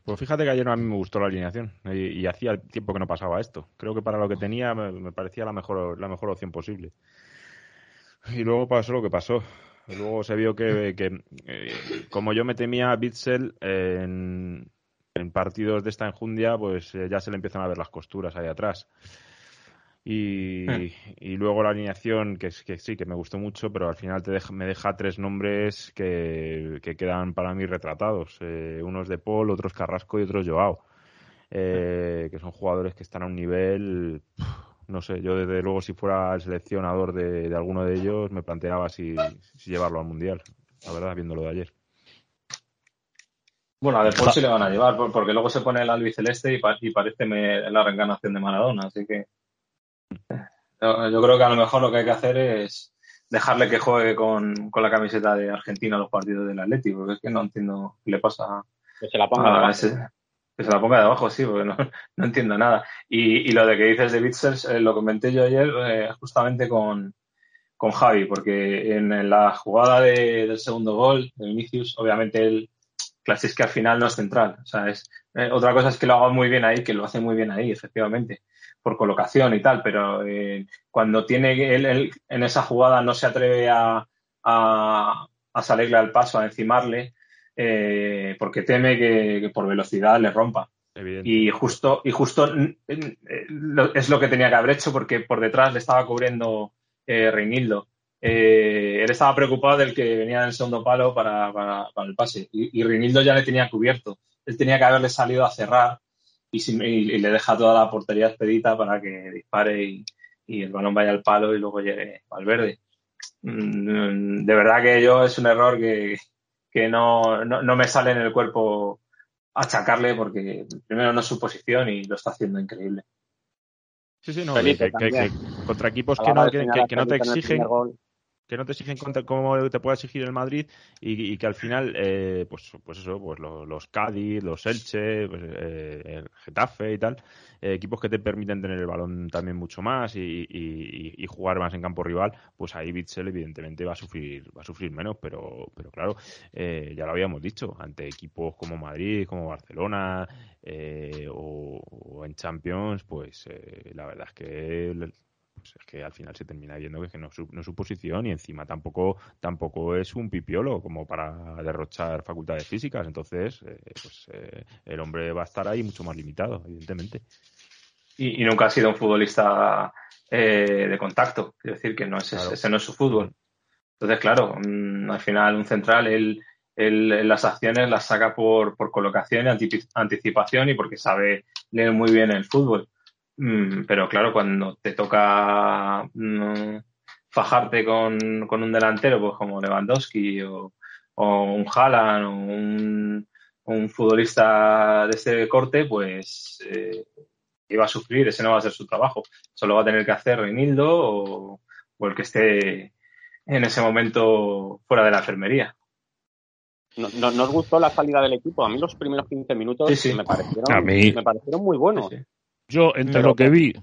Pues fíjate que ayer a mí me gustó la alineación y, hacía tiempo que no pasaba esto. Creo que para lo que tenía me, parecía la mejor, la mejor opción posible. Y luego pasó lo que pasó. Luego se vio que, que, eh, como yo me temía a Bitzel en, en partidos de esta enjundia, pues eh, ya se le empiezan a ver las costuras ahí atrás. Y, y luego la alineación, que, es, que sí, que me gustó mucho, pero al final te deja- me deja tres nombres que, que quedan para mí retratados. Eh, unos de Paul, otros Carrasco y otros Joao. Eh, que son jugadores que están a un nivel, no sé, yo desde luego si fuera el seleccionador de, de alguno de ellos me planteaba si, si llevarlo al Mundial. La verdad, viendo lo de ayer. Bueno, a después sí le van a llevar, por- porque luego se pone el albiceleste y, pa- y parece me- la reencarnación de Maradona, así que yo, creo que a lo mejor lo que hay que hacer es dejarle que juegue con, con la camiseta de Argentina los partidos del Atlético, porque es que no entiendo qué le pasa Que se la ponga a ese- que se la ponga de abajo, sí, porque no, no entiendo nada. Y, y lo de que dices de Bitzers, eh, lo comenté yo ayer eh, justamente con, con Javi, porque en, la jugada del segundo gol de Vinicius, obviamente el clase es que al final no es central. O sea, es, eh, otra cosa es que lo haga muy bien ahí, que lo hace muy bien ahí, efectivamente, por colocación y tal, pero eh, cuando tiene él, en esa jugada no se atreve a, a, salirle al paso, a encimarle, eh, porque teme que, por velocidad le rompa. Y justo, y justo es lo que tenía que haber hecho porque por detrás le estaba cubriendo eh, Reinildo. Eh, él estaba preocupado del que venía en el segundo palo para, para, el pase y, y, Reinildo ya le tenía cubierto. Él tenía que haberle salido a cerrar y, le deja toda la portería expedita para que dispare y, el balón vaya al palo y luego llegue al verde. Mm, de verdad que yo es un error que, no, no, me sale en el cuerpo achacarle porque primero no es su posición y lo está haciendo increíble. Sí, sí, no. contra equipos que no, que, no te exigen que no te exigen como te puede exigir el Madrid y, que al final, eh, pues, pues eso, pues los, Cádiz, los Elche, pues, eh, el Getafe y tal, eh, equipos que te permiten tener el balón también mucho más y, jugar más en campo rival, pues ahí Bitzel evidentemente va a sufrir, va a sufrir menos, pero, pero claro, ya lo habíamos dicho, ante equipos como Madrid, como Barcelona o, o, en Champions, pues la verdad es que pues es que al final se termina viendo que no, no es su posición y encima tampoco tampoco es un pipiolo como para derrochar facultades físicas. Entonces, eh, pues eh, el hombre va a estar ahí mucho más limitado, evidentemente. Y, nunca ha sido un futbolista eh, de contacto, quiero decir que no es, ese no es su fútbol. Entonces, claro, mm, al final un central, él, las acciones las saca por, por colocación y anticipación y porque sabe leer muy bien el fútbol. Mm, pero claro, cuando te toca mm, fajarte con, un delantero, pues como Lewandowski o, un Haaland o un, futbolista de este corte, pues eh, iba a sufrir, ese no va a ser su trabajo. Solo va a tener que hacer Reinildo o, el que esté en ese momento fuera de la enfermería. No, nos gustó la salida del equipo. A mí los primeros 15 minutos Me, parecieron, me parecieron muy buenos. Yo, entre lo que vi,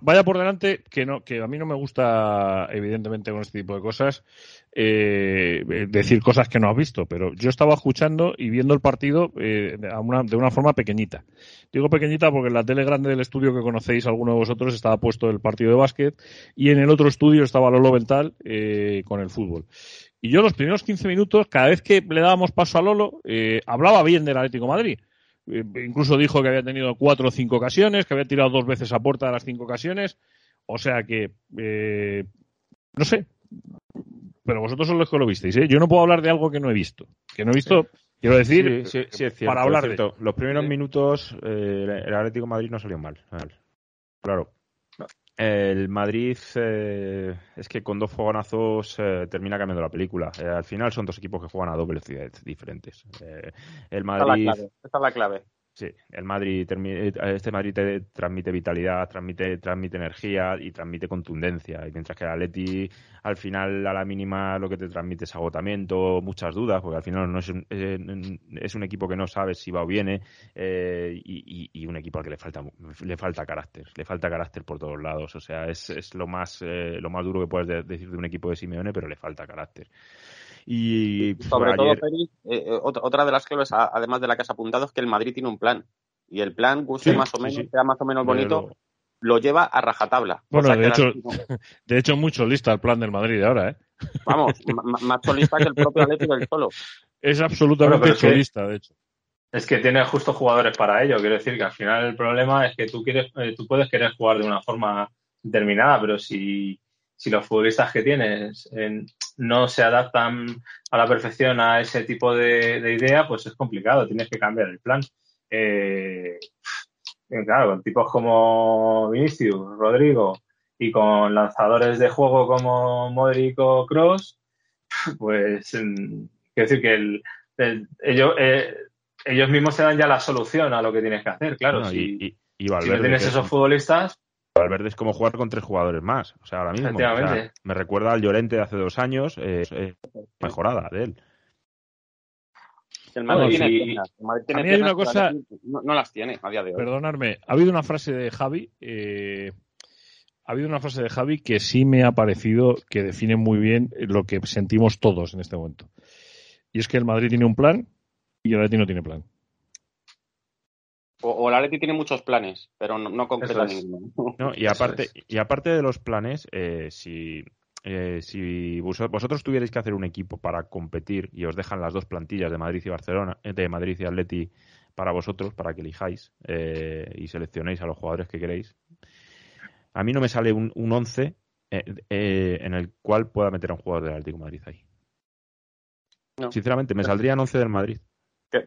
vaya por delante, que no, que a mí no me gusta, evidentemente, con este tipo de cosas, eh, decir cosas que no has visto, pero yo estaba escuchando y viendo el partido eh, de, una, forma pequeñita. Digo pequeñita porque en la tele grande del estudio que conocéis, alguno de vosotros, estaba puesto el partido de básquet y en el otro estudio estaba Lolo Vental eh, con el fútbol. Y yo los primeros 15 minutos, cada vez que le dábamos paso a Lolo, hablaba bien del Atlético Madrid eh, incluso dijo que había tenido cuatro o cinco ocasiones, que había tirado dos veces a puerta de las cinco ocasiones. O sea que, eh, no sé, pero vosotros son los que lo visteis. ¿eh? Yo no puedo hablar de algo que no he visto. Que no he visto, quiero decir, para hablar de. Los primeros minutos, el Atlético Madrid no salió mal. Claro. El Madrid eh, es que con dos fogonazos eh, termina cambiando la película. Eh, al final son dos equipos que juegan a dos velocidades diferentes. el Madrid. Esta es la clave. Sí, el Madrid, eh, este Madrid te transmite vitalidad, transmite, transmite energía y transmite contundencia. Y mientras que el Atleti, al final, a la mínima, lo que te transmite es agotamiento, muchas dudas, porque al final no es un, eh, es un equipo que no sabe si va o viene eh, y, un equipo al que le falta, le falta carácter, le falta carácter por todos lados. O sea, es, es lo, más, lo más duro que puedes decir de un equipo de Simeone, pero le falta carácter. Y sobre todo, eh, eh, otra de las claves, además de la que has apuntado, es que el Madrid tiene un plan. Y el plan, guste más o menos, sea más o menos bonito, lo... lleva a rajatabla. Bueno, de hecho, de hecho, mucho lista el plan del Madrid ahora, ¿eh? Vamos, más solista que el propio Atlético del Solo. Es absolutamente solista, de hecho. Es que tiene justo jugadores para ello. Quiero decir que al final el problema es que tú quieres, eh, tú puedes querer jugar de una forma determinada, pero si si los futbolistas que tienes no se adaptan a la perfección a ese tipo de, idea, pues es complicado, tienes que cambiar el plan. Eh, claro, con tipos como Vinicius, Rodrigo y con lanzadores de juego como Modric o Cross, pues quiero decir que ellos, eh, ellos mismos se dan ya la solución a lo que tienes que hacer, claro. si, si no tienes esos futbolistas, Valverde es como jugar con tres jugadores más. O sea, ahora mismo. me recuerda al Llorente de hace dos años, eh, mejorada de él. El Madrid, tiene, hay una cosa. No, las tiene a día de hoy. Perdonadme, ha habido una frase de Javi. Eh, ha habido una frase de Javi que sí me ha parecido que define muy bien lo que sentimos todos en este momento. Y es que el Madrid tiene un plan y el Atleti no tiene plan. O, el Atleti tiene muchos planes, pero no, no concreta ninguno. No, y aparte, y aparte de los planes, eh, si, eh, si vosotros tuvierais que hacer un equipo para competir y os dejan las dos plantillas de Madrid y Barcelona, eh, de Madrid y Atleti para vosotros, para que elijáis y seleccionéis a los jugadores que queréis, a mí no me sale un, un 11 en el cual pueda meter a un jugador del Atlético Madrid ahí. Sinceramente, me saldrían 11 del Madrid.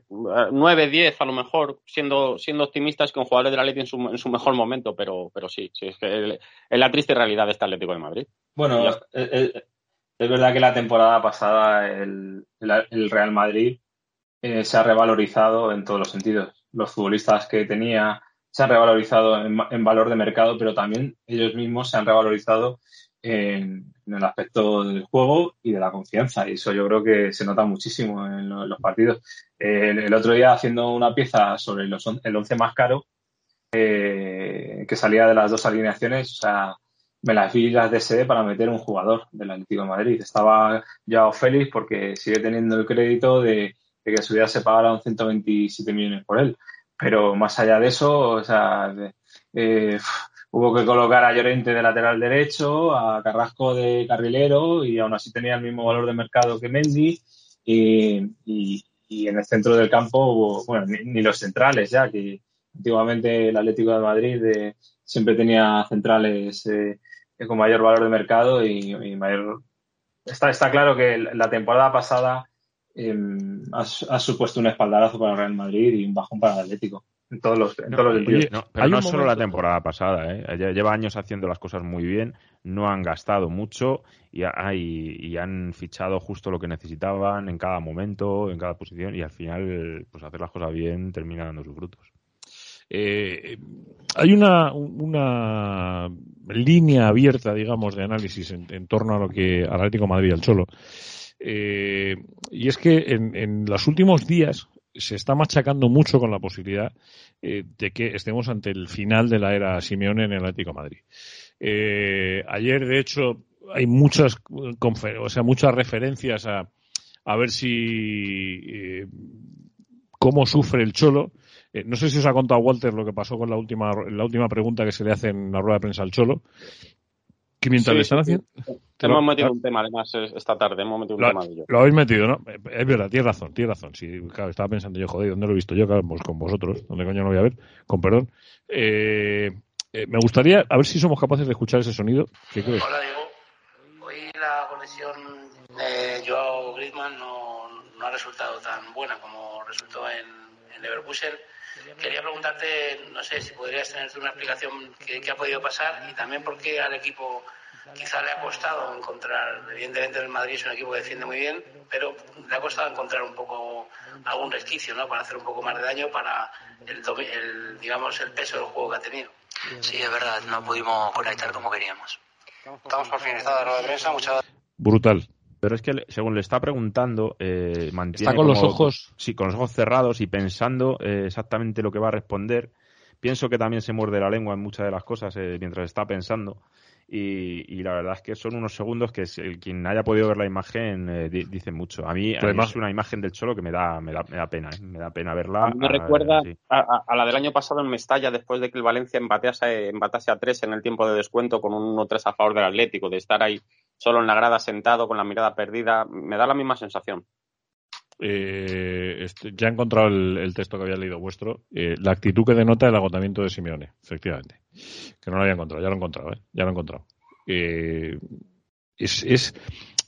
9, eh, 10 a lo mejor, siendo, siendo optimistas con jugadores del Atlético en su, en su mejor momento, pero, pero sí, sí es que es la triste realidad de este Atlético de Madrid. Bueno, es, verdad que la temporada pasada el, el, Real Madrid eh, se ha revalorizado en todos los sentidos. Los futbolistas que tenía se han revalorizado en, en valor de mercado, pero también ellos mismos se han revalorizado en, el aspecto del juego y de la confianza. Y eso yo creo que se nota muchísimo en, los partidos. el, otro día haciendo una pieza sobre los, el 11 más caro, eh, que salía de las dos alineaciones, o sea, me las vi las deseé para meter un jugador del Atlético de Madrid. Estaba ya feliz porque sigue teniendo el crédito de, que su vida se pagaron 127 millones por él. Pero más allá de eso, o sea, eh, Hubo que colocar a Llorente de lateral derecho, a Carrasco de carrilero y aún así tenía el mismo valor de mercado que Mendy. Y, en el centro del campo, hubo, bueno, ni, los centrales ya, que antiguamente el Atlético de Madrid eh, siempre tenía centrales eh, con mayor valor de mercado y, mayor. Está, está claro que la temporada pasada em, ha, ha, supuesto un espaldarazo para el Real Madrid y un bajón para el Atlético en todos los, en todos los No, pero no solo la temporada pasada, ¿eh? lleva años haciendo las cosas muy bien, no han gastado mucho y, y, han fichado justo lo que necesitaban en cada momento, en cada posición y al final, pues hacer las cosas bien termina dando sus frutos. Eh, hay una, una línea abierta, digamos, de análisis en, torno a lo que al Atlético Madrid al Cholo. Eh, y es que en, en los últimos días se está machacando mucho con la posibilidad eh, de que estemos ante el final de la era Simeone en el Atlético Madrid. Eh, ayer, de hecho, hay muchas, o sea, muchas referencias a, a ver si eh, cómo sufre el Cholo. no sé si os ha contado Walter lo que pasó con la última, la última pregunta que se le hace en la rueda de prensa al Cholo que mientras le están haciendo. hemos metido un tema, además, esta tarde. Hemos metido un lo, tema Lo habéis metido, ¿no? Es verdad, tienes razón, tienes razón. Sí, claro, estaba pensando yo, joder, ¿dónde lo he visto yo? Claro, pues con vosotros. ¿Dónde coño no voy a ver? Con perdón. Eh, eh, me gustaría, a ver si somos capaces de escuchar ese sonido. ¿Qué crees? Hola, Diego. Hoy la conexión de Joao Griezmann no, no ha resultado tan buena como resultó en, en Leverkusen. Quería preguntarte, no sé, si podrías tener una explicación qué, qué ha podido pasar y también por qué al equipo quizá le ha costado encontrar, evidentemente el Madrid es un equipo que defiende muy bien, pero le ha costado encontrar un poco algún resquicio, ¿no? Para hacer un poco más de daño para el, digamos, el peso del juego que ha tenido. Sí, es verdad, no pudimos conectar como queríamos. Estamos por finalizar la rueda de prensa, muchas Brutal. Pero es que según le está preguntando, eh, mantiene está con los ojos, sí, con los ojos cerrados y pensando eh, exactamente lo que va a responder. Pienso que también se muerde la lengua en muchas de las cosas eh, mientras está pensando. Y, la verdad es que son unos segundos que el, quien haya podido ver la imagen eh, dice mucho. A mí, es una imagen del Cholo que me da, me da, me da pena, ¿eh? me da pena verla. A mí me recuerda a, la del año pasado en Mestalla, después de que el Valencia empatase, empatase a tres en el tiempo de descuento con un 1-3 a favor del Atlético, de estar ahí solo en la grada sentado con la mirada perdida, me da la misma sensación. Eh, ya he encontrado el, texto que había leído vuestro. Eh, la actitud que denota el agotamiento de Simeone, efectivamente. Que no lo había encontrado, ya lo he encontrado, ¿eh? Ya lo he encontrado. Eh, es, es,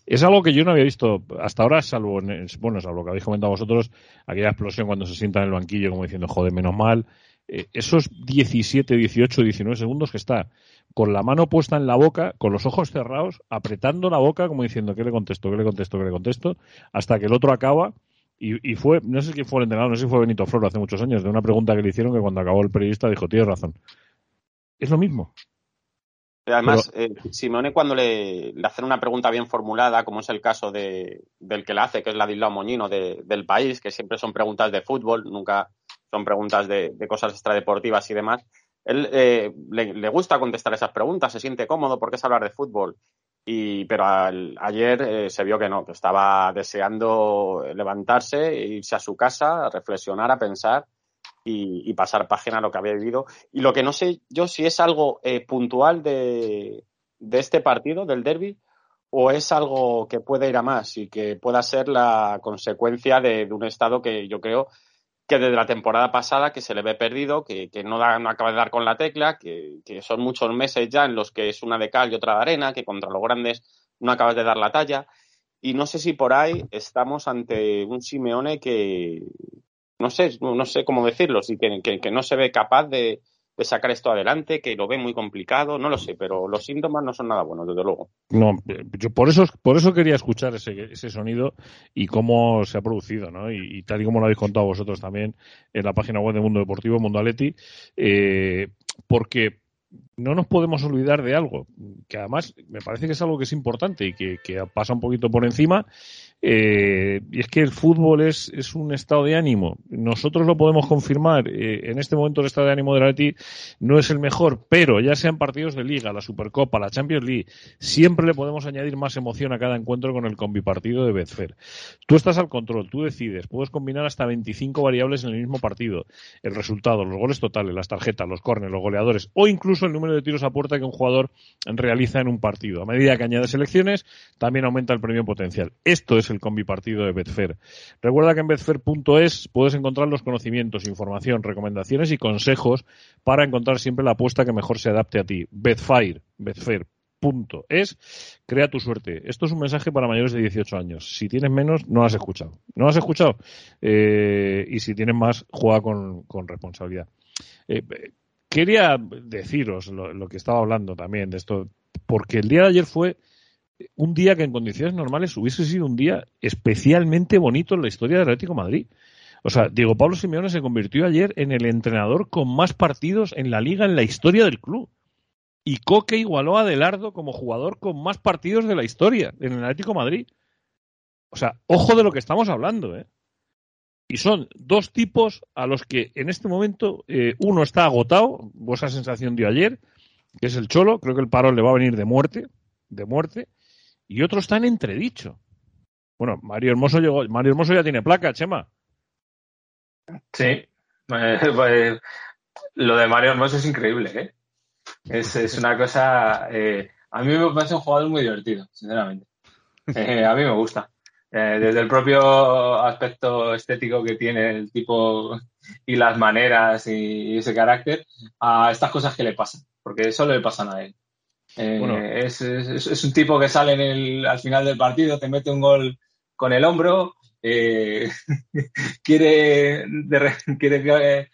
es, algo que yo no había visto hasta ahora, salvo, bueno, salvo que habéis comentado vosotros, aquella explosión cuando se sienta en el banquillo como diciendo, joder, menos mal. Esos 17, 18, 19 segundos que está con la mano puesta en la boca, con los ojos cerrados, apretando la boca, como diciendo, ¿qué le contesto? ¿Qué le contesto? ¿Qué le contesto? Hasta que el otro acaba. Y, fue, no sé quién fue el entrenador, no sé si fue Benito Floro hace muchos años, de una pregunta que le hicieron que cuando acabó el periodista dijo, tienes razón. Es lo mismo. Además, eh, Simone cuando le, hacen una pregunta bien formulada, como es el caso de, del que la hace, que es la de Isla Moñino del país, que siempre son preguntas de fútbol, nunca son preguntas de, de cosas extradeportivas y demás, él eh, le, gusta contestar esas preguntas, se siente cómodo porque es hablar de fútbol. Y, pero ayer eh, se vio que no, que estaba deseando levantarse, irse a su casa, a reflexionar, a pensar y, pasar página a lo que había vivido. Y lo que no sé yo si es algo eh, puntual de, de este partido, del derby, o es algo que puede ir a más y que pueda ser la consecuencia de, un estado que yo creo que desde la temporada pasada que se le ve perdido, que, no, no, acaba de dar con la tecla, que, son muchos meses ya en los que es una de cal y otra de arena, que contra los grandes no acabas de dar la talla. Y no sé si por ahí estamos ante un Simeone que, no sé, no sé cómo decirlo, sí, que no se ve capaz de, de sacar esto adelante, que lo ve muy complicado, no lo sé, pero los síntomas no son nada buenos, desde luego. No, yo por eso, por eso quería escuchar ese, ese sonido y cómo se ha producido, ¿no? Y, tal y como lo habéis contado vosotros también en la página web de Mundo Deportivo, Mundo Aleti, eh, porque no nos podemos olvidar de algo, que además me parece que es algo que es importante y que, que pasa un poquito por encima, eh, y es que el fútbol es, es, un estado de ánimo. Nosotros lo podemos confirmar. Eh, en este momento el estado de ánimo de la Leti no es el mejor, pero ya sean partidos de Liga, la Supercopa, la Champions League, siempre le podemos añadir más emoción a cada encuentro con el combipartido de Betfair. Tú estás al control, tú decides, puedes combinar hasta 25 variables en el mismo partido. El resultado, los goles totales, las tarjetas, los córneres, los goleadores o incluso el número de tiros a puerta que un jugador realiza en un partido. A medida que añades selecciones, también aumenta el premio potencial. Esto es el combi partido de Betfair. Recuerda que en betfair.es puedes encontrar los conocimientos, información, recomendaciones y consejos para encontrar siempre la apuesta que mejor se adapte a ti. Betfair, betfair.es, crea tu suerte. Esto es un mensaje para mayores de 18 años. Si tienes menos, no has escuchado. No has escuchado. Eh, y si tienes más, juega con, responsabilidad. Eh, quería deciros lo, que estaba hablando también de esto, porque el día de ayer fue un día que en condiciones normales hubiese sido un día especialmente bonito en la historia del Atlético Madrid. O sea, Diego Pablo Simeone se convirtió ayer en el entrenador con más partidos en la liga en la historia del club. Y Coque igualó a Adelardo como jugador con más partidos de la historia en el Atlético Madrid. O sea, ojo de lo que estamos hablando, ¿eh? Y son dos tipos a los que en este momento eh, uno está agotado, esa sensación dio ayer, que es el Cholo, creo que el parón le va a venir de muerte, de muerte, y otro está en entredicho. Bueno, Mario Hermoso llegó, Mario Hermoso ya tiene placa, Chema. Sí, eh, pues, lo de Mario Hermoso es increíble, ¿eh? Es, una cosa. Eh, a mí me parece un jugador muy divertido, sinceramente. Eh, a mí me gusta. Desde el propio aspecto estético que tiene el tipo y las maneras y ese carácter, a estas cosas que le pasan, porque solo le pasan a él. Eh, es, un tipo que sale en el, al final del partido, te mete un gol con el hombro, eh, quiere, quiere eh,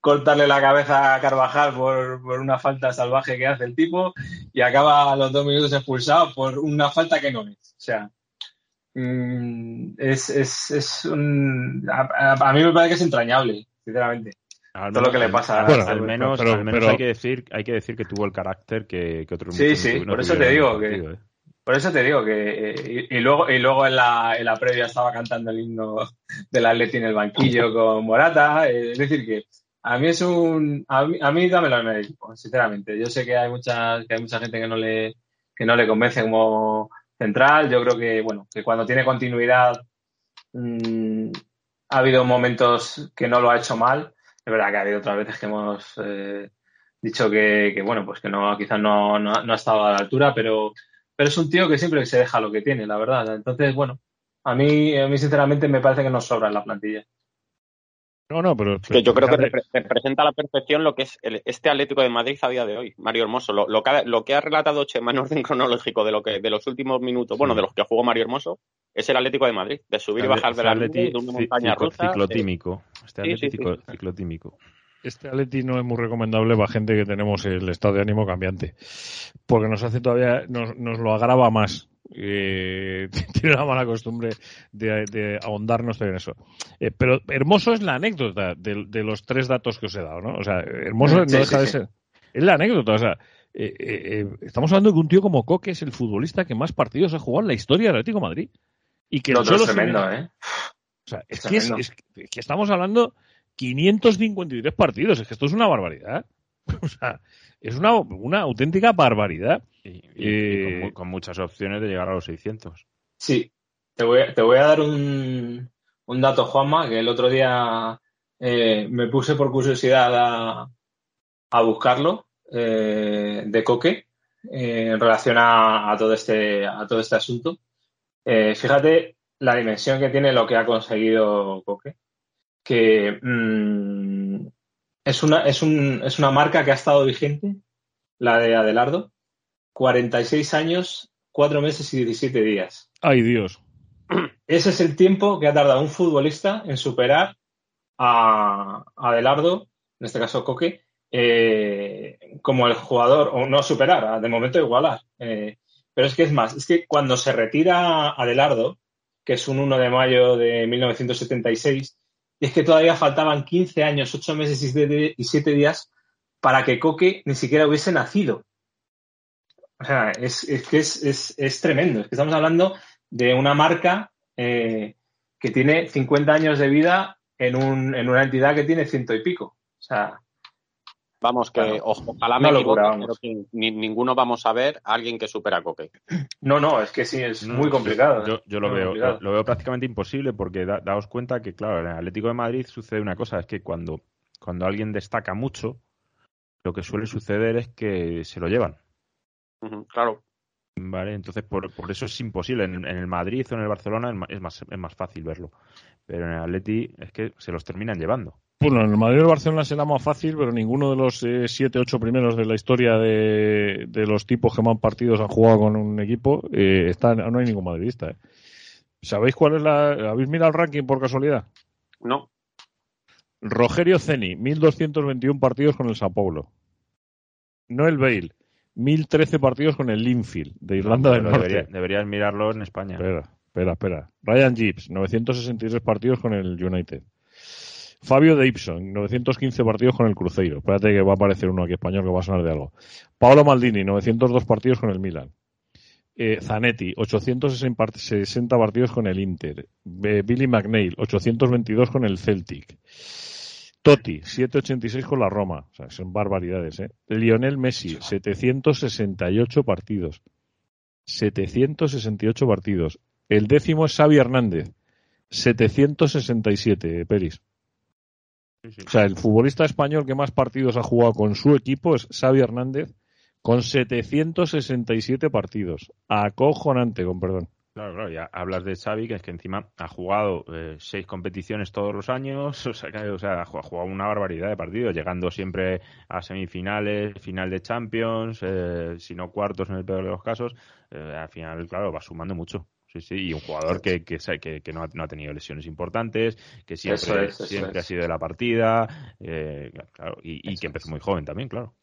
cortarle la cabeza a Carvajal por, una falta salvaje que hace el tipo y acaba a los dos minutos expulsado por una falta que no es. O sea, mm, es, es, un, a, mí me parece que es entrañable, sinceramente. Todo lo que le pasa al menos, al menos hay que decir hay que decir que tuvo el carácter que, que otros sí sí por eso te digo que ¿eh? por eso te digo que eh, y, luego y luego en la, en la previa estaba cantando el himno del Atleti en el banquillo con Morata eh, es decir que a mí es un a mí, a mí dámelo en el equipo sinceramente yo sé que hay mucha que hay mucha gente que no le que no le convence como central yo creo que bueno que cuando tiene continuidad mm, ha habido momentos que no lo ha hecho mal es verdad que ha habido otras veces que hemos eh, dicho que, bueno, pues que no, quizás no, no, ha estado a la altura, pero, pero es un tío que siempre se deja lo que tiene, la verdad. Entonces, bueno, a mí, a mí sinceramente me parece que nos sobra en la plantilla. No, no, pero. Que yo creo que representa a la perfección lo que es este Atlético de Madrid a día de hoy, Mario Hermoso. Lo, lo, que, ha, lo que ha relatado Chema en orden cronológico de lo que de los últimos minutos, bueno, de los que jugó Mario Hermoso, es el Atlético de Madrid, de subir y bajar de la de una montaña rusa. Ciclotímico. Este Atlético ciclotímico. Este Atleti no es muy recomendable para gente que tenemos el estado de ánimo cambiante, porque nos hace todavía, nos, nos lo agrava más eh, tiene la mala costumbre de, ahondarnos en eso. Eh, pero hermoso es la anécdota de, los tres datos que os he dado, ¿no? O sea, hermoso no deja de ser. Es la anécdota, o sea, eh, eh, estamos hablando de que un tío como Coque es el futbolista que más partidos ha jugado en la historia del Atlético Madrid. Y que el Cholo tremendo, ¿eh? O sea, es que, es, que estamos hablando 553 partidos, es que esto es una barbaridad. O sea, es una, una auténtica barbaridad. Y, y- y Eh, con, mu- con muchas opciones de llegar a los 600. Sí, te voy, a- te voy a dar un, un dato, Juanma, que el otro día eh, me puse por curiosidad a, a buscarlo eh, de Coque eh, en relación a, a todo este, a todo este asunto. Eh, fíjate la dimensión que tiene lo que ha conseguido Coque, que mm, es, una, es, un, es una marca que ha estado vigente, la de Adelardo, 46 años, 4 meses y 17 días. Ay, Dios. Ese es el tiempo que ha tardado un futbolista en superar a Adelardo, en este caso Coque, eh, como el jugador, o no superar, de momento igualar. Eh, pero es que es más, es que cuando se retira Adelardo, que es un 1 de mayo de 1976, es que todavía faltaban 15 años, 8 meses y 7 y siete días para que Coque ni siquiera hubiese nacido. O sea, es, es que es, es- es tremendo. Es que estamos hablando de una marca eh, que tiene 50 años de vida en, un, en una entidad que tiene ciento y pico. O sea, Vamos, que Claro. ojo, ojalá me locura, equivoque, vamos. pero que ni- ninguno vamos a ver a alguien que supera a Coque. no, no, es que sí, es No, muy complicado. Yo, yo lo, Muy veo, complicado. lo, lo veo prácticamente imposible porque da- daos cuenta que, claro, en el Atlético de Madrid sucede una cosa, es que cuando, cuando alguien destaca mucho, lo que suele suceder es que se lo llevan. Claro. ¿Vale? Entonces, por, por eso es imposible. En, en el Madrid o en el Barcelona es más, es más fácil verlo. Pero en el Atleti es que se los terminan llevando. Bueno, en el Madrid y el Barcelona será más fácil, pero ninguno de los eh, siete, ocho primeros de la historia de, de los tipos que más partidos han jugado con un equipo, eh, está, no hay ningún madridista. eh. ¿Sabéis cuál es la... ¿Habéis mirado el ranking por casualidad? No. Rogerio Ceni, 1.221 partidos con el Sao Paulo. Noel Bale, 1.013 partidos con el Linfield, de Irlanda del Pero Norte. debería- deberías mirarlo en España. Espera, espera, espera. Ryan Gibbs, 963 partidos con el United. Fabio Davidson, 915 partidos con el Cruzeiro. Espérate que va a aparecer uno aquí español que va a sonar de algo. Paolo Maldini, 902 partidos con el Milan. Eh, Zanetti, 860 partidos con el Inter. Eh, Billy McNeil, 822 con el Celtic. Totti, 786 con la Roma. O sea, son barbaridades, ¿eh? Lionel Messi, 768 partidos. 768 partidos. El décimo es Xavi Hernández, 767, Peris. O sea, el futbolista español que más partidos ha jugado con su equipo es Xavi Hernández, con 767 partidos. Acojonante, con perdón. Claro, claro, ya hablas de Xavi, que es que encima ha jugado eh, seis competiciones todos los años, o sea, que- o sea, ha jugado una barbaridad de partidos, llegando siempre a semifinales, final de Champions, eh, si no cuartos en el peor de los casos, eh, al final, claro, va sumando mucho. Sí, sí, y un jugador que, que, que, que no, ha, no ha tenido lesiones importantes, que siempre, Eso es, eso siempre es. ha sido de la partida, eh, claro, y, y que empezó muy joven también, claro.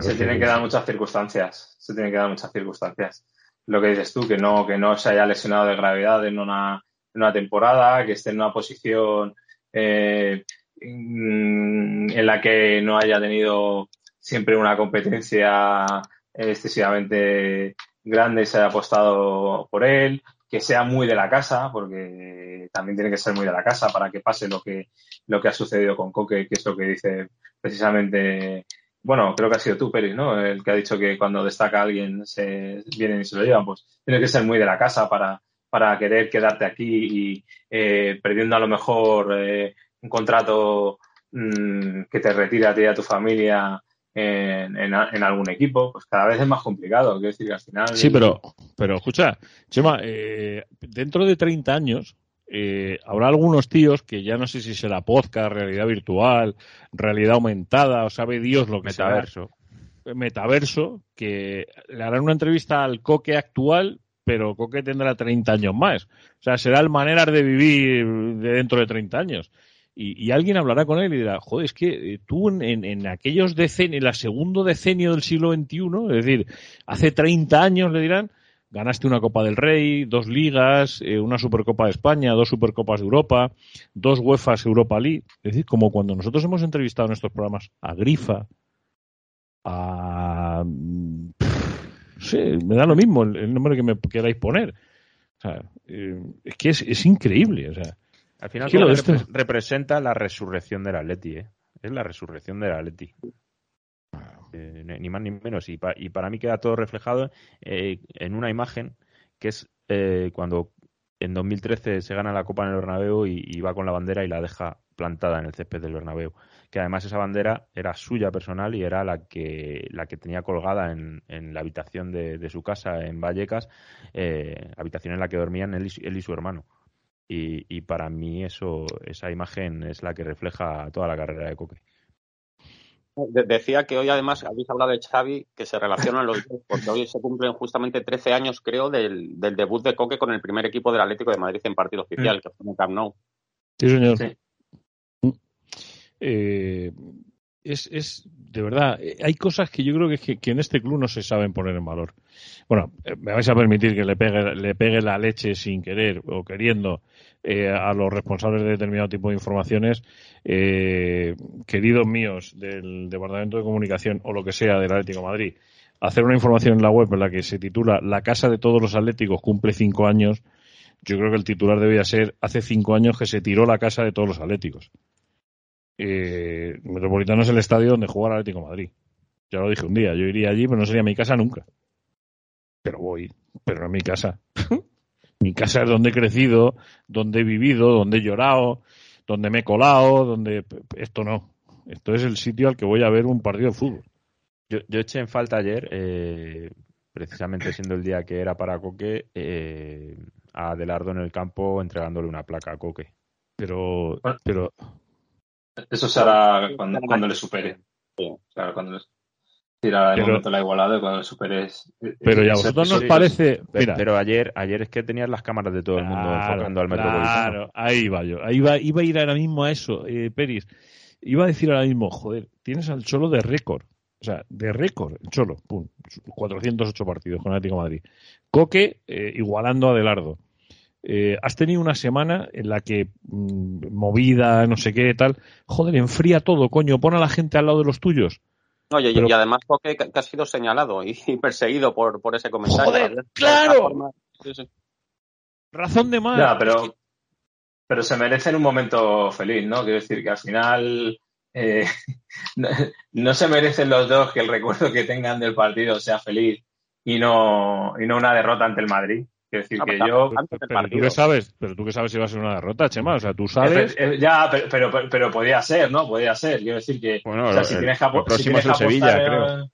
se tienen que dar muchas circunstancias. Se tienen que dar muchas circunstancias. Lo que dices tú, que no, que no se haya lesionado de gravedad en una, en una temporada, que esté en una posición eh, mm, en la que no haya tenido siempre una competencia excesivamente grande y se haya apostado por él, que sea muy de la casa, porque también tiene que ser muy de la casa para que pase lo que, lo que ha sucedido con Coque, que es lo que dice precisamente bueno, creo que ha sido tú, Pérez, ¿no? El que ha dicho que cuando destaca alguien se vienen y se lo llevan. Pues tienes que ser muy de la casa para, para querer quedarte aquí y eh, perdiendo a lo mejor eh, un contrato mm, que te retira a ti y a tu familia en, en, en algún equipo, pues cada vez es más complicado. Quiero decir que al final. Sí, pero, pero escucha, Chema, eh, dentro de 30 años eh, habrá algunos tíos que ya no sé si será podcast, realidad virtual, realidad aumentada, o sabe Dios lo que Metaverso. será, metaverso, que le harán una entrevista al Coque actual, pero Coque tendrá 30 años más. O sea, será el manera de vivir de dentro de 30 años. Y, alguien hablará con él y dirá, joder, es que eh, tú en, aquellos decenios, en el segundo decenio del siglo XXI, es decir, hace 30 años le dirán, ganaste una Copa del Rey, dos ligas, eh, una Supercopa de España, dos Supercopas de Europa, dos UEFAs Europa League. Es decir, como cuando nosotros hemos entrevistado en estos programas a Grifa, a... sé, me da lo mismo el, el nombre que me queráis poner. O sea, eh, es que es, es increíble. O sea, Al final lo representa la resurrección del Atleti, ¿eh? Es la resurrección del Atleti. Eh, ni más ni menos. Y, y, para mí queda todo reflejado eh, en una imagen que es eh, cuando en 2013 se gana la Copa en el Bernabéu y, va con la bandera y la deja plantada en el césped del Bernabéu. Que además esa bandera era suya personal y era la que, la que tenía colgada en, la habitación de, su casa en Vallecas, eh, habitación en la que dormían él y, su hermano. Y, y, para mí eso, esa imagen es la que refleja toda la carrera de Coque. Decía que hoy además habéis hablado de Xavi, que se relacionan los dos, porque hoy se cumplen justamente 13 años, creo, del, debut de Coque con el primer equipo del Atlético de Madrid en partido oficial, mm. que fue en Camp Nou. Sí, señor. Eh, es, es, de verdad, hay cosas que yo creo que, que, en este club no se saben poner en valor. Bueno, eh, me vais a permitir que le pegue, le pegue la leche sin querer o queriendo eh, a los responsables de determinado tipo de informaciones, eh, queridos míos del Departamento de Comunicación o lo que sea del Atlético Madrid, hacer una información en la web en la que se titula La casa de todos los atléticos cumple cinco años, yo creo que el titular debía ser hace cinco años que se tiró la casa de todos los atléticos. Eh, Metropolitano es el estadio donde juega el Atlético Madrid. Ya lo dije un día, yo iría allí, pero no sería mi casa nunca. Pero voy, pero no es mi casa. Mi casa es donde he crecido, donde he vivido, donde he llorado, donde me he colado, donde esto no. Esto es el sitio al que voy a ver un partido de fútbol. Yo, eché en falta ayer, eh, precisamente siendo el día que era para Coque, eh, a Adelardo en el campo entregándole una placa a Coque. Pero, pero eso será cuando, cuando le supere. Claro, cuando le tirar el momento la igualada cuando superes. Eh, pero ya a vosotros nos parece. Mira. Pero ayer, ayer es que tenías las cámaras de todo el mundo enfocando al Metropolitano. Claro, ahí va yo. Ahí va, iba a ir ahora mismo a eso, eh, Peris. Iba a decir ahora mismo, joder, tienes al Cholo de récord. O sea, de récord, el Cholo, pum, 408 partidos con Atlético Madrid. Coque eh, igualando a Adelardo. Eh, has tenido una semana en la que mm, movida, no sé qué, tal. Joder, enfría todo, coño, pon a la gente al lado de los tuyos. Oye, y además porque que ha sido señalado y perseguido por, por ese comentario. Joder, claro. Razón de más. Ya, pero, pero se merecen un momento feliz, ¿no? Quiero decir que al final eh, no, se merecen los dos que el recuerdo que tengan del partido sea feliz y no, y no una derrota ante el Madrid. Quiero decir que yo. Pero, tú qué sabes, pero tú qué sabes si va a ser una derrota, Chema. O sea, tú sabes. ya, pero, pero, pero, podía ser, ¿no? Podía ser. Quiero decir que. Bueno, o sea, si tienes que, el próximo es el Sevilla, creo.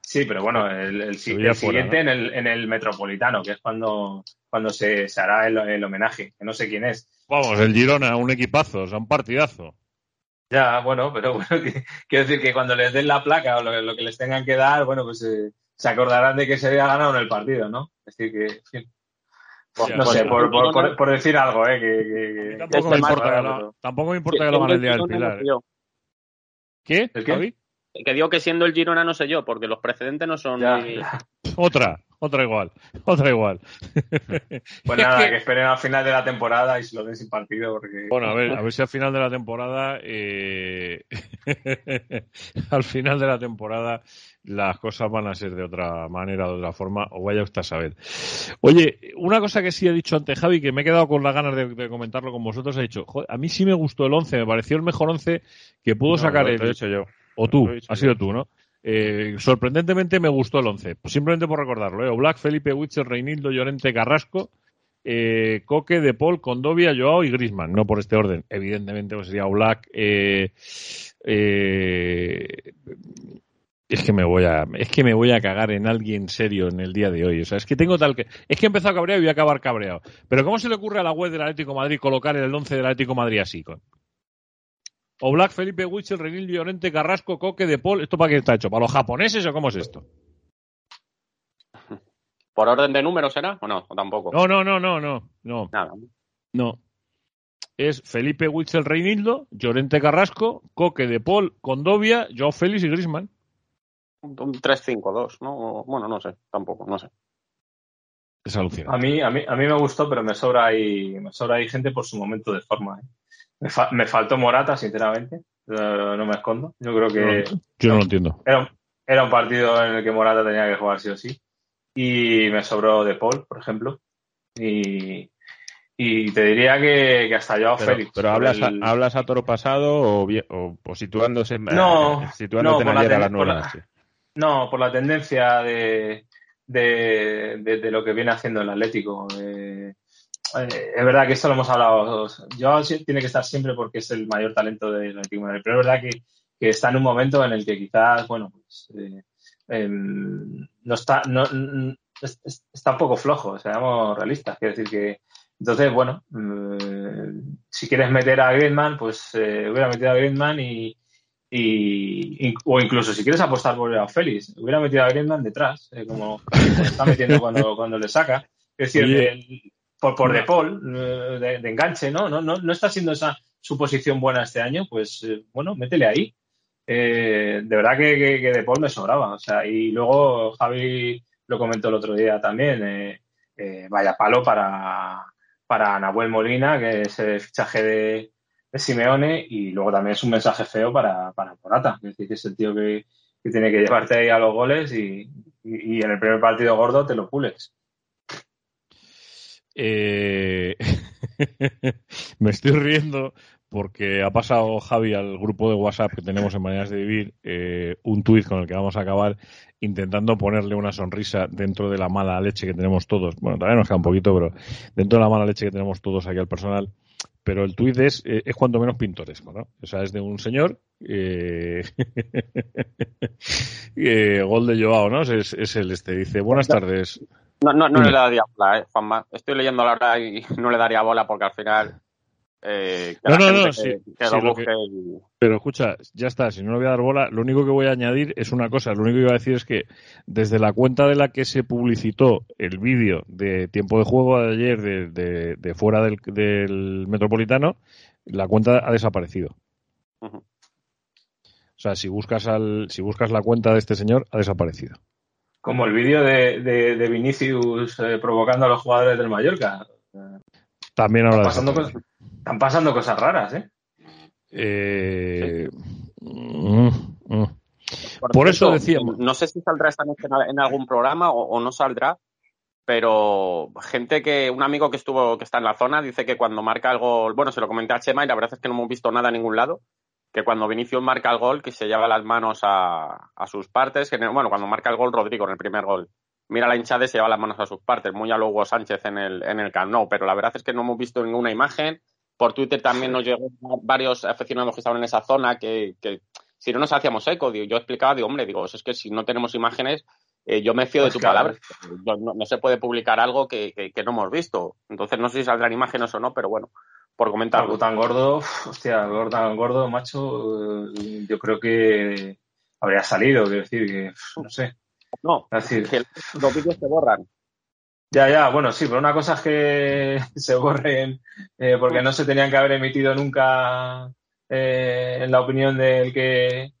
Sí, pero bueno, el, siguiente en, el, en el Metropolitano, que es cuando, cuando se, se hará el, homenaje, que no sé quién es. Vamos, el Girona, un equipazo, o sea, un partidazo. Ya, bueno, pero bueno, quiero decir que cuando les den la placa o lo, que les tengan que dar, bueno, pues eh, se acordarán de que se había ganado en el partido, ¿no? Es decir, que no sé, por, por, por, decir algo, ¿eh? Que, tampoco, me importa que lo, tampoco, me importa que lo, hagan el día del Pilar. ¿eh? ¿Qué? ¿El qué? Que digo que siendo el Girona no sé yo, porque los precedentes no son. Otra, otra igual, otra igual. Pues nada, que... esperen al final de la temporada y se lo den sin partido. Porque... Bueno, a ver, a ver si al final de la temporada. Eh... al final de la temporada las cosas van a ser de otra manera, de otra forma, o vaya usted a saber. Oye, una cosa que sí he dicho ante Javi, que me he quedado con las ganas de, comentarlo con vosotros, ha dicho, a mí sí me gustó el 11, me pareció el mejor 11 que pudo sacar el... hecho yo. O tú, ha sido tú, ¿no? Eh, sorprendentemente me gustó el 11, simplemente por recordarlo. ¿eh? Black, Felipe Witcher, Reinildo, Llorente, Carrasco, eh, Coque, De Paul, Condovia, Joao y Grisman. No por este orden. Evidentemente pues sería Black, eh, eh, es que me voy a es que me voy a cagar en alguien serio en el día de hoy. O sea, es que tengo tal que es que he empezado cabreado y voy a acabar cabreado. Pero ¿cómo se le ocurre a la web del Atlético Madrid colocar el 11 del Atlético Madrid así con o Black, Felipe Huichel, Renil Llorente, Carrasco, Coque, De Paul, ¿esto para qué está hecho? ¿Para los japoneses o cómo es esto? ¿Por orden de números será o no? ¿O tampoco? No, no, no, no, no. No. Nada. No. Es Felipe Huichel, Reinildo, Llorente Carrasco, Coque de Paul, Condovia, Joao Félix y Grisman un 3-5-2, ¿no? Bueno, no sé, tampoco, no sé. Es alucinante. A mí, a mí, a mí me gustó, pero me sobra ahí, me sobra ahí gente por su momento de forma. ¿eh? Me, faltó Morata, sinceramente. No, me escondo. Yo creo que. yo no lo entiendo. Era, un partido en el que Morata tenía que jugar sí o sí. Y me sobró De Paul, por ejemplo. Y, Y te diría que, que hasta Pero, Félix. pero hablas, el- a, hablas a toro pasado o, o, o situándose, en- No, eh, situándote no, en la a las nueve la. No, por la tendencia de, de, lo que viene haciendo el Atlético. Eh, eh, es verdad que esto lo hemos hablado. Joao tiene que estar siempre porque es el mayor talento del Atlético de pero es verdad que, está en un momento en el que quizás, bueno, pues, eh, em, no está, no, n- es- es- está un poco flojo, seamos realistas. Quiero decir que, entonces, bueno, eh, si quieres meter a Griezmann, pues eh, hubiera metido a Griezmann y, y, y- o incluso si quieres apostar por a Félix, hubiera metido a Griezmann detrás, eh, como está metiendo cuando, cuando le saca. Es decir, el- por, por De Paul, eh, de, de enganche, ¿no? No, no, no está siendo esa su posición buena este año, pues eh, bueno, métele ahí. Eh, de verdad que, que, que De Paul me sobraba. O sea, y luego Javi lo comentó el otro día también. eh, eh, vaya palo para, para Nahuel Molina, que es el fichaje de, de Simeone, y luego también es un mensaje feo para, para Morata. Es decir, que es el tío que, que tiene que llevarte ahí a los goles y, y- en el primer partido gordo te lo pules. Eh, me estoy riendo porque ha pasado Javi al grupo de WhatsApp que tenemos en Maneras de Vivir eh, un tuit con el que vamos a acabar intentando ponerle una sonrisa dentro de la mala leche que tenemos todos. Bueno, todavía nos queda un poquito, pero dentro de la mala leche que tenemos todos aquí al personal. Pero el tuit es, eh, es cuanto menos pintoresco, ¿no? O sea, es de un señor. Eh, eh, gol de Joao, ¿no? Es, es el este. Dice, buenas tardes. No, no, no le daría bola, eh, Juanma. Estoy leyendo la hora y no le daría bola porque al final. Eh, que No, la no, no, que- sí, que sí, lo lo busque que- y- Pero escucha, ya está, si no le voy a dar bola, lo único que voy a añadir es una cosa. Lo único que iba a decir es que desde la cuenta de la que se publicitó el vídeo de tiempo de juego de ayer de, de- de fuera del, del Metropolitano, la cuenta ha desaparecido. O sea, si buscas, al, si buscas la cuenta de este señor, ha desaparecido. Como el vídeo de, de, de Vinicius eh, provocando a los jugadores del Mallorca. También ahora pasando, desaparecido. cosas, están pasando cosas raras, ¿eh? Eh, mm, mm. Por, Por eso decíamos- No sé si saldrá esta noche en- en algún programa o, o no saldrá, pero gente que, un amigo que estuvo, que está en la zona, dice que cuando marca el gol, bueno, se lo comenté a Chema y la verdad es que no hemos visto nada en ningún lado, que cuando Vinicius marca el gol, que se lleva las manos a, a sus partes, que, bueno, cuando marca el gol Rodrigo en el primer gol, mira la hinchada y se lleva las manos a sus partes, muy a lo Hugo Sánchez en el, en el Camp Nou, pero la verdad es que no hemos visto ninguna imagen. Por Twitter también nos llegó varios aficionados que estaban en esa zona que, que si no nos hacíamos eco, digo, yo explicaba, digo, hombre, digo, es que si no tenemos imágenes, eh, yo me fío Pues de tu claro. palabra. No, no se puede publicar algo que, que- que no hemos visto. Entonces no sé si saldrán imágenes o no, pero bueno, por comentarlo. Algo tan gordo, hostia, algo tan gordo, macho, eh, yo creo que habría salido, quiero decir, que no sé. No, Es decir, que los vídeos se borran. Ya, ya, bueno, sí, pero una cosa es que se borren eh, porque no se tenían que haber emitido nunca eh, en la opinión del que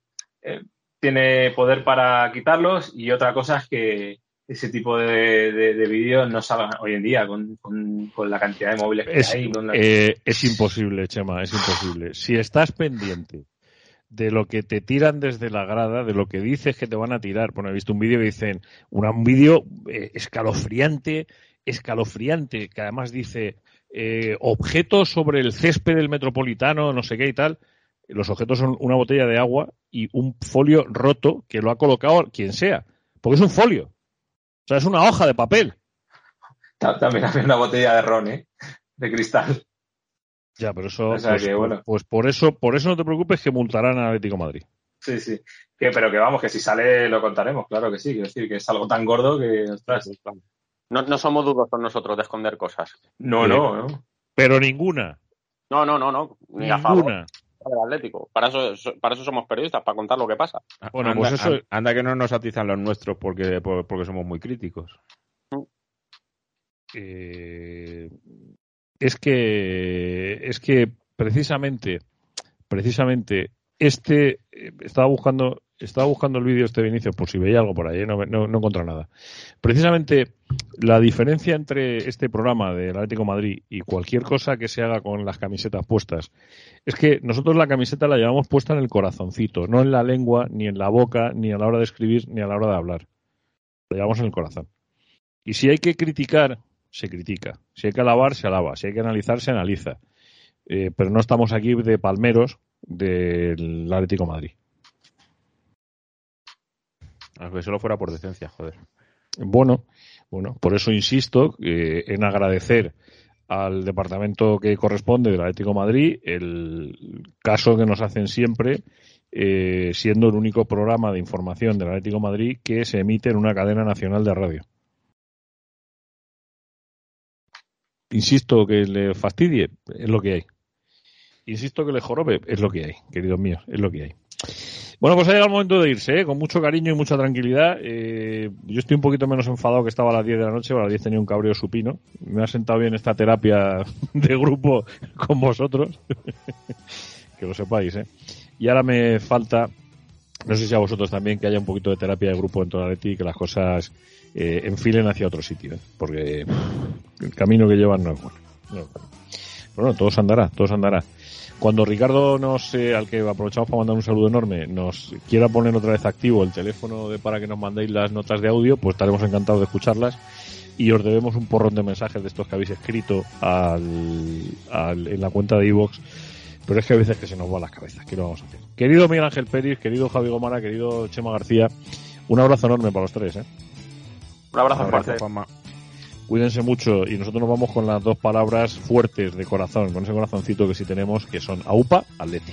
eh, tiene poder para quitarlos y otra cosa es que ese tipo de, de- de vídeos no salgan hoy en día con, con- con la cantidad de móviles que Es, hay. con la- es imposible, Chema, es imposible. Si estás pendiente de lo que te tiran desde la grada, de lo que dices que te van a tirar, bueno, he visto un vídeo que dicen, un vídeo eh, escalofriante, escalofriante, que además dice eh, objetos sobre el césped del metropolitano, no sé qué y tal. Los objetos son una botella de agua y un folio roto que lo ha colocado quien sea, porque es un folio. O sea, es una hoja de papel. Ta- También había una botella de ron, ¿eh? De cristal. Ya, pero eso, O sea pues, que, bueno. pues por eso, por eso no te preocupes que multarán al Atlético de Madrid. Sí, sí. Que, pero que vamos, que si sale lo contaremos, claro que sí. Quiero decir, que es algo tan gordo que, ostras. No, no somos dudosos nosotros de esconder cosas. No, no, no. Pero ninguna, No, no, no, no. Ni a favor ninguna. del Atlético. Para eso, so- para eso somos periodistas, para contar lo que pasa. Bueno, anda, pues eso- an- anda que no nos atizan los nuestros porque, por- porque somos muy críticos. Eh, es que es que precisamente precisamente este eh, estaba buscando estaba buscando el vídeo este de inicio por si veía algo por ahí no, no, no encontré nada. Precisamente la diferencia entre este programa del Atlético Madrid y cualquier cosa que se haga con las camisetas puestas es que nosotros la camiseta la llevamos puesta en el corazoncito no en la lengua ni en la boca ni a la hora de escribir ni a la hora de hablar. La llevamos en el corazón. Y si hay que criticar se critica. Si hay que alabar, se alaba. Si hay que analizar, se analiza. Eh, pero no estamos aquí de palmeros del Atlético de Madrid. Aunque solo fuera por decencia, joder. Bueno, bueno, por eso insisto eh, en agradecer al departamento que corresponde del Atlético de Madrid el caso que nos hacen siempre, eh, siendo el único programa de información del Atlético de Madrid que se emite en una cadena nacional de radio. Insisto que le fastidie, es lo que hay. Insisto que le jorobe, es lo que hay, queridos míos, es lo que hay. Bueno, pues ha llegado el momento de irse, ¿eh? con mucho cariño y mucha tranquilidad. Eh, yo estoy un poquito menos enfadado que estaba a las 10 de la noche, a las 10 tenía un cabreo supino. Me ha sentado bien esta terapia de grupo con vosotros. que lo sepáis, ¿eh? Y ahora me falta, no sé si a vosotros también, que haya un poquito de terapia de grupo en toda la y que las cosas eh, enfilen hacia otro sitio, ¿eh? porque el camino que llevan no es bueno. No bueno. Bueno, todo se andará, todo se andará. Cuando Ricardo nos, eh, al que aprovechamos para mandar un saludo enorme, nos quiera poner otra vez activo el teléfono de, para que nos mandéis las notas de audio, pues estaremos encantados de escucharlas y os debemos un porrón de mensajes de estos que habéis escrito al, al- en la cuenta de iVoox. Pero es que a veces que se nos va las cabezas. ¿Qué lo vamos a hacer? Querido Miguel Ángel Pérez, querido Javi Gomara, querido Chema García, un abrazo enorme para los tres. ¿eh? Un abrazo, Un abrazo, fuerte. Juanma. Cuídense mucho y nosotros nos vamos con las dos palabras fuertes de corazón, con ese corazoncito que sí tenemos, que son AUPA, Atleti.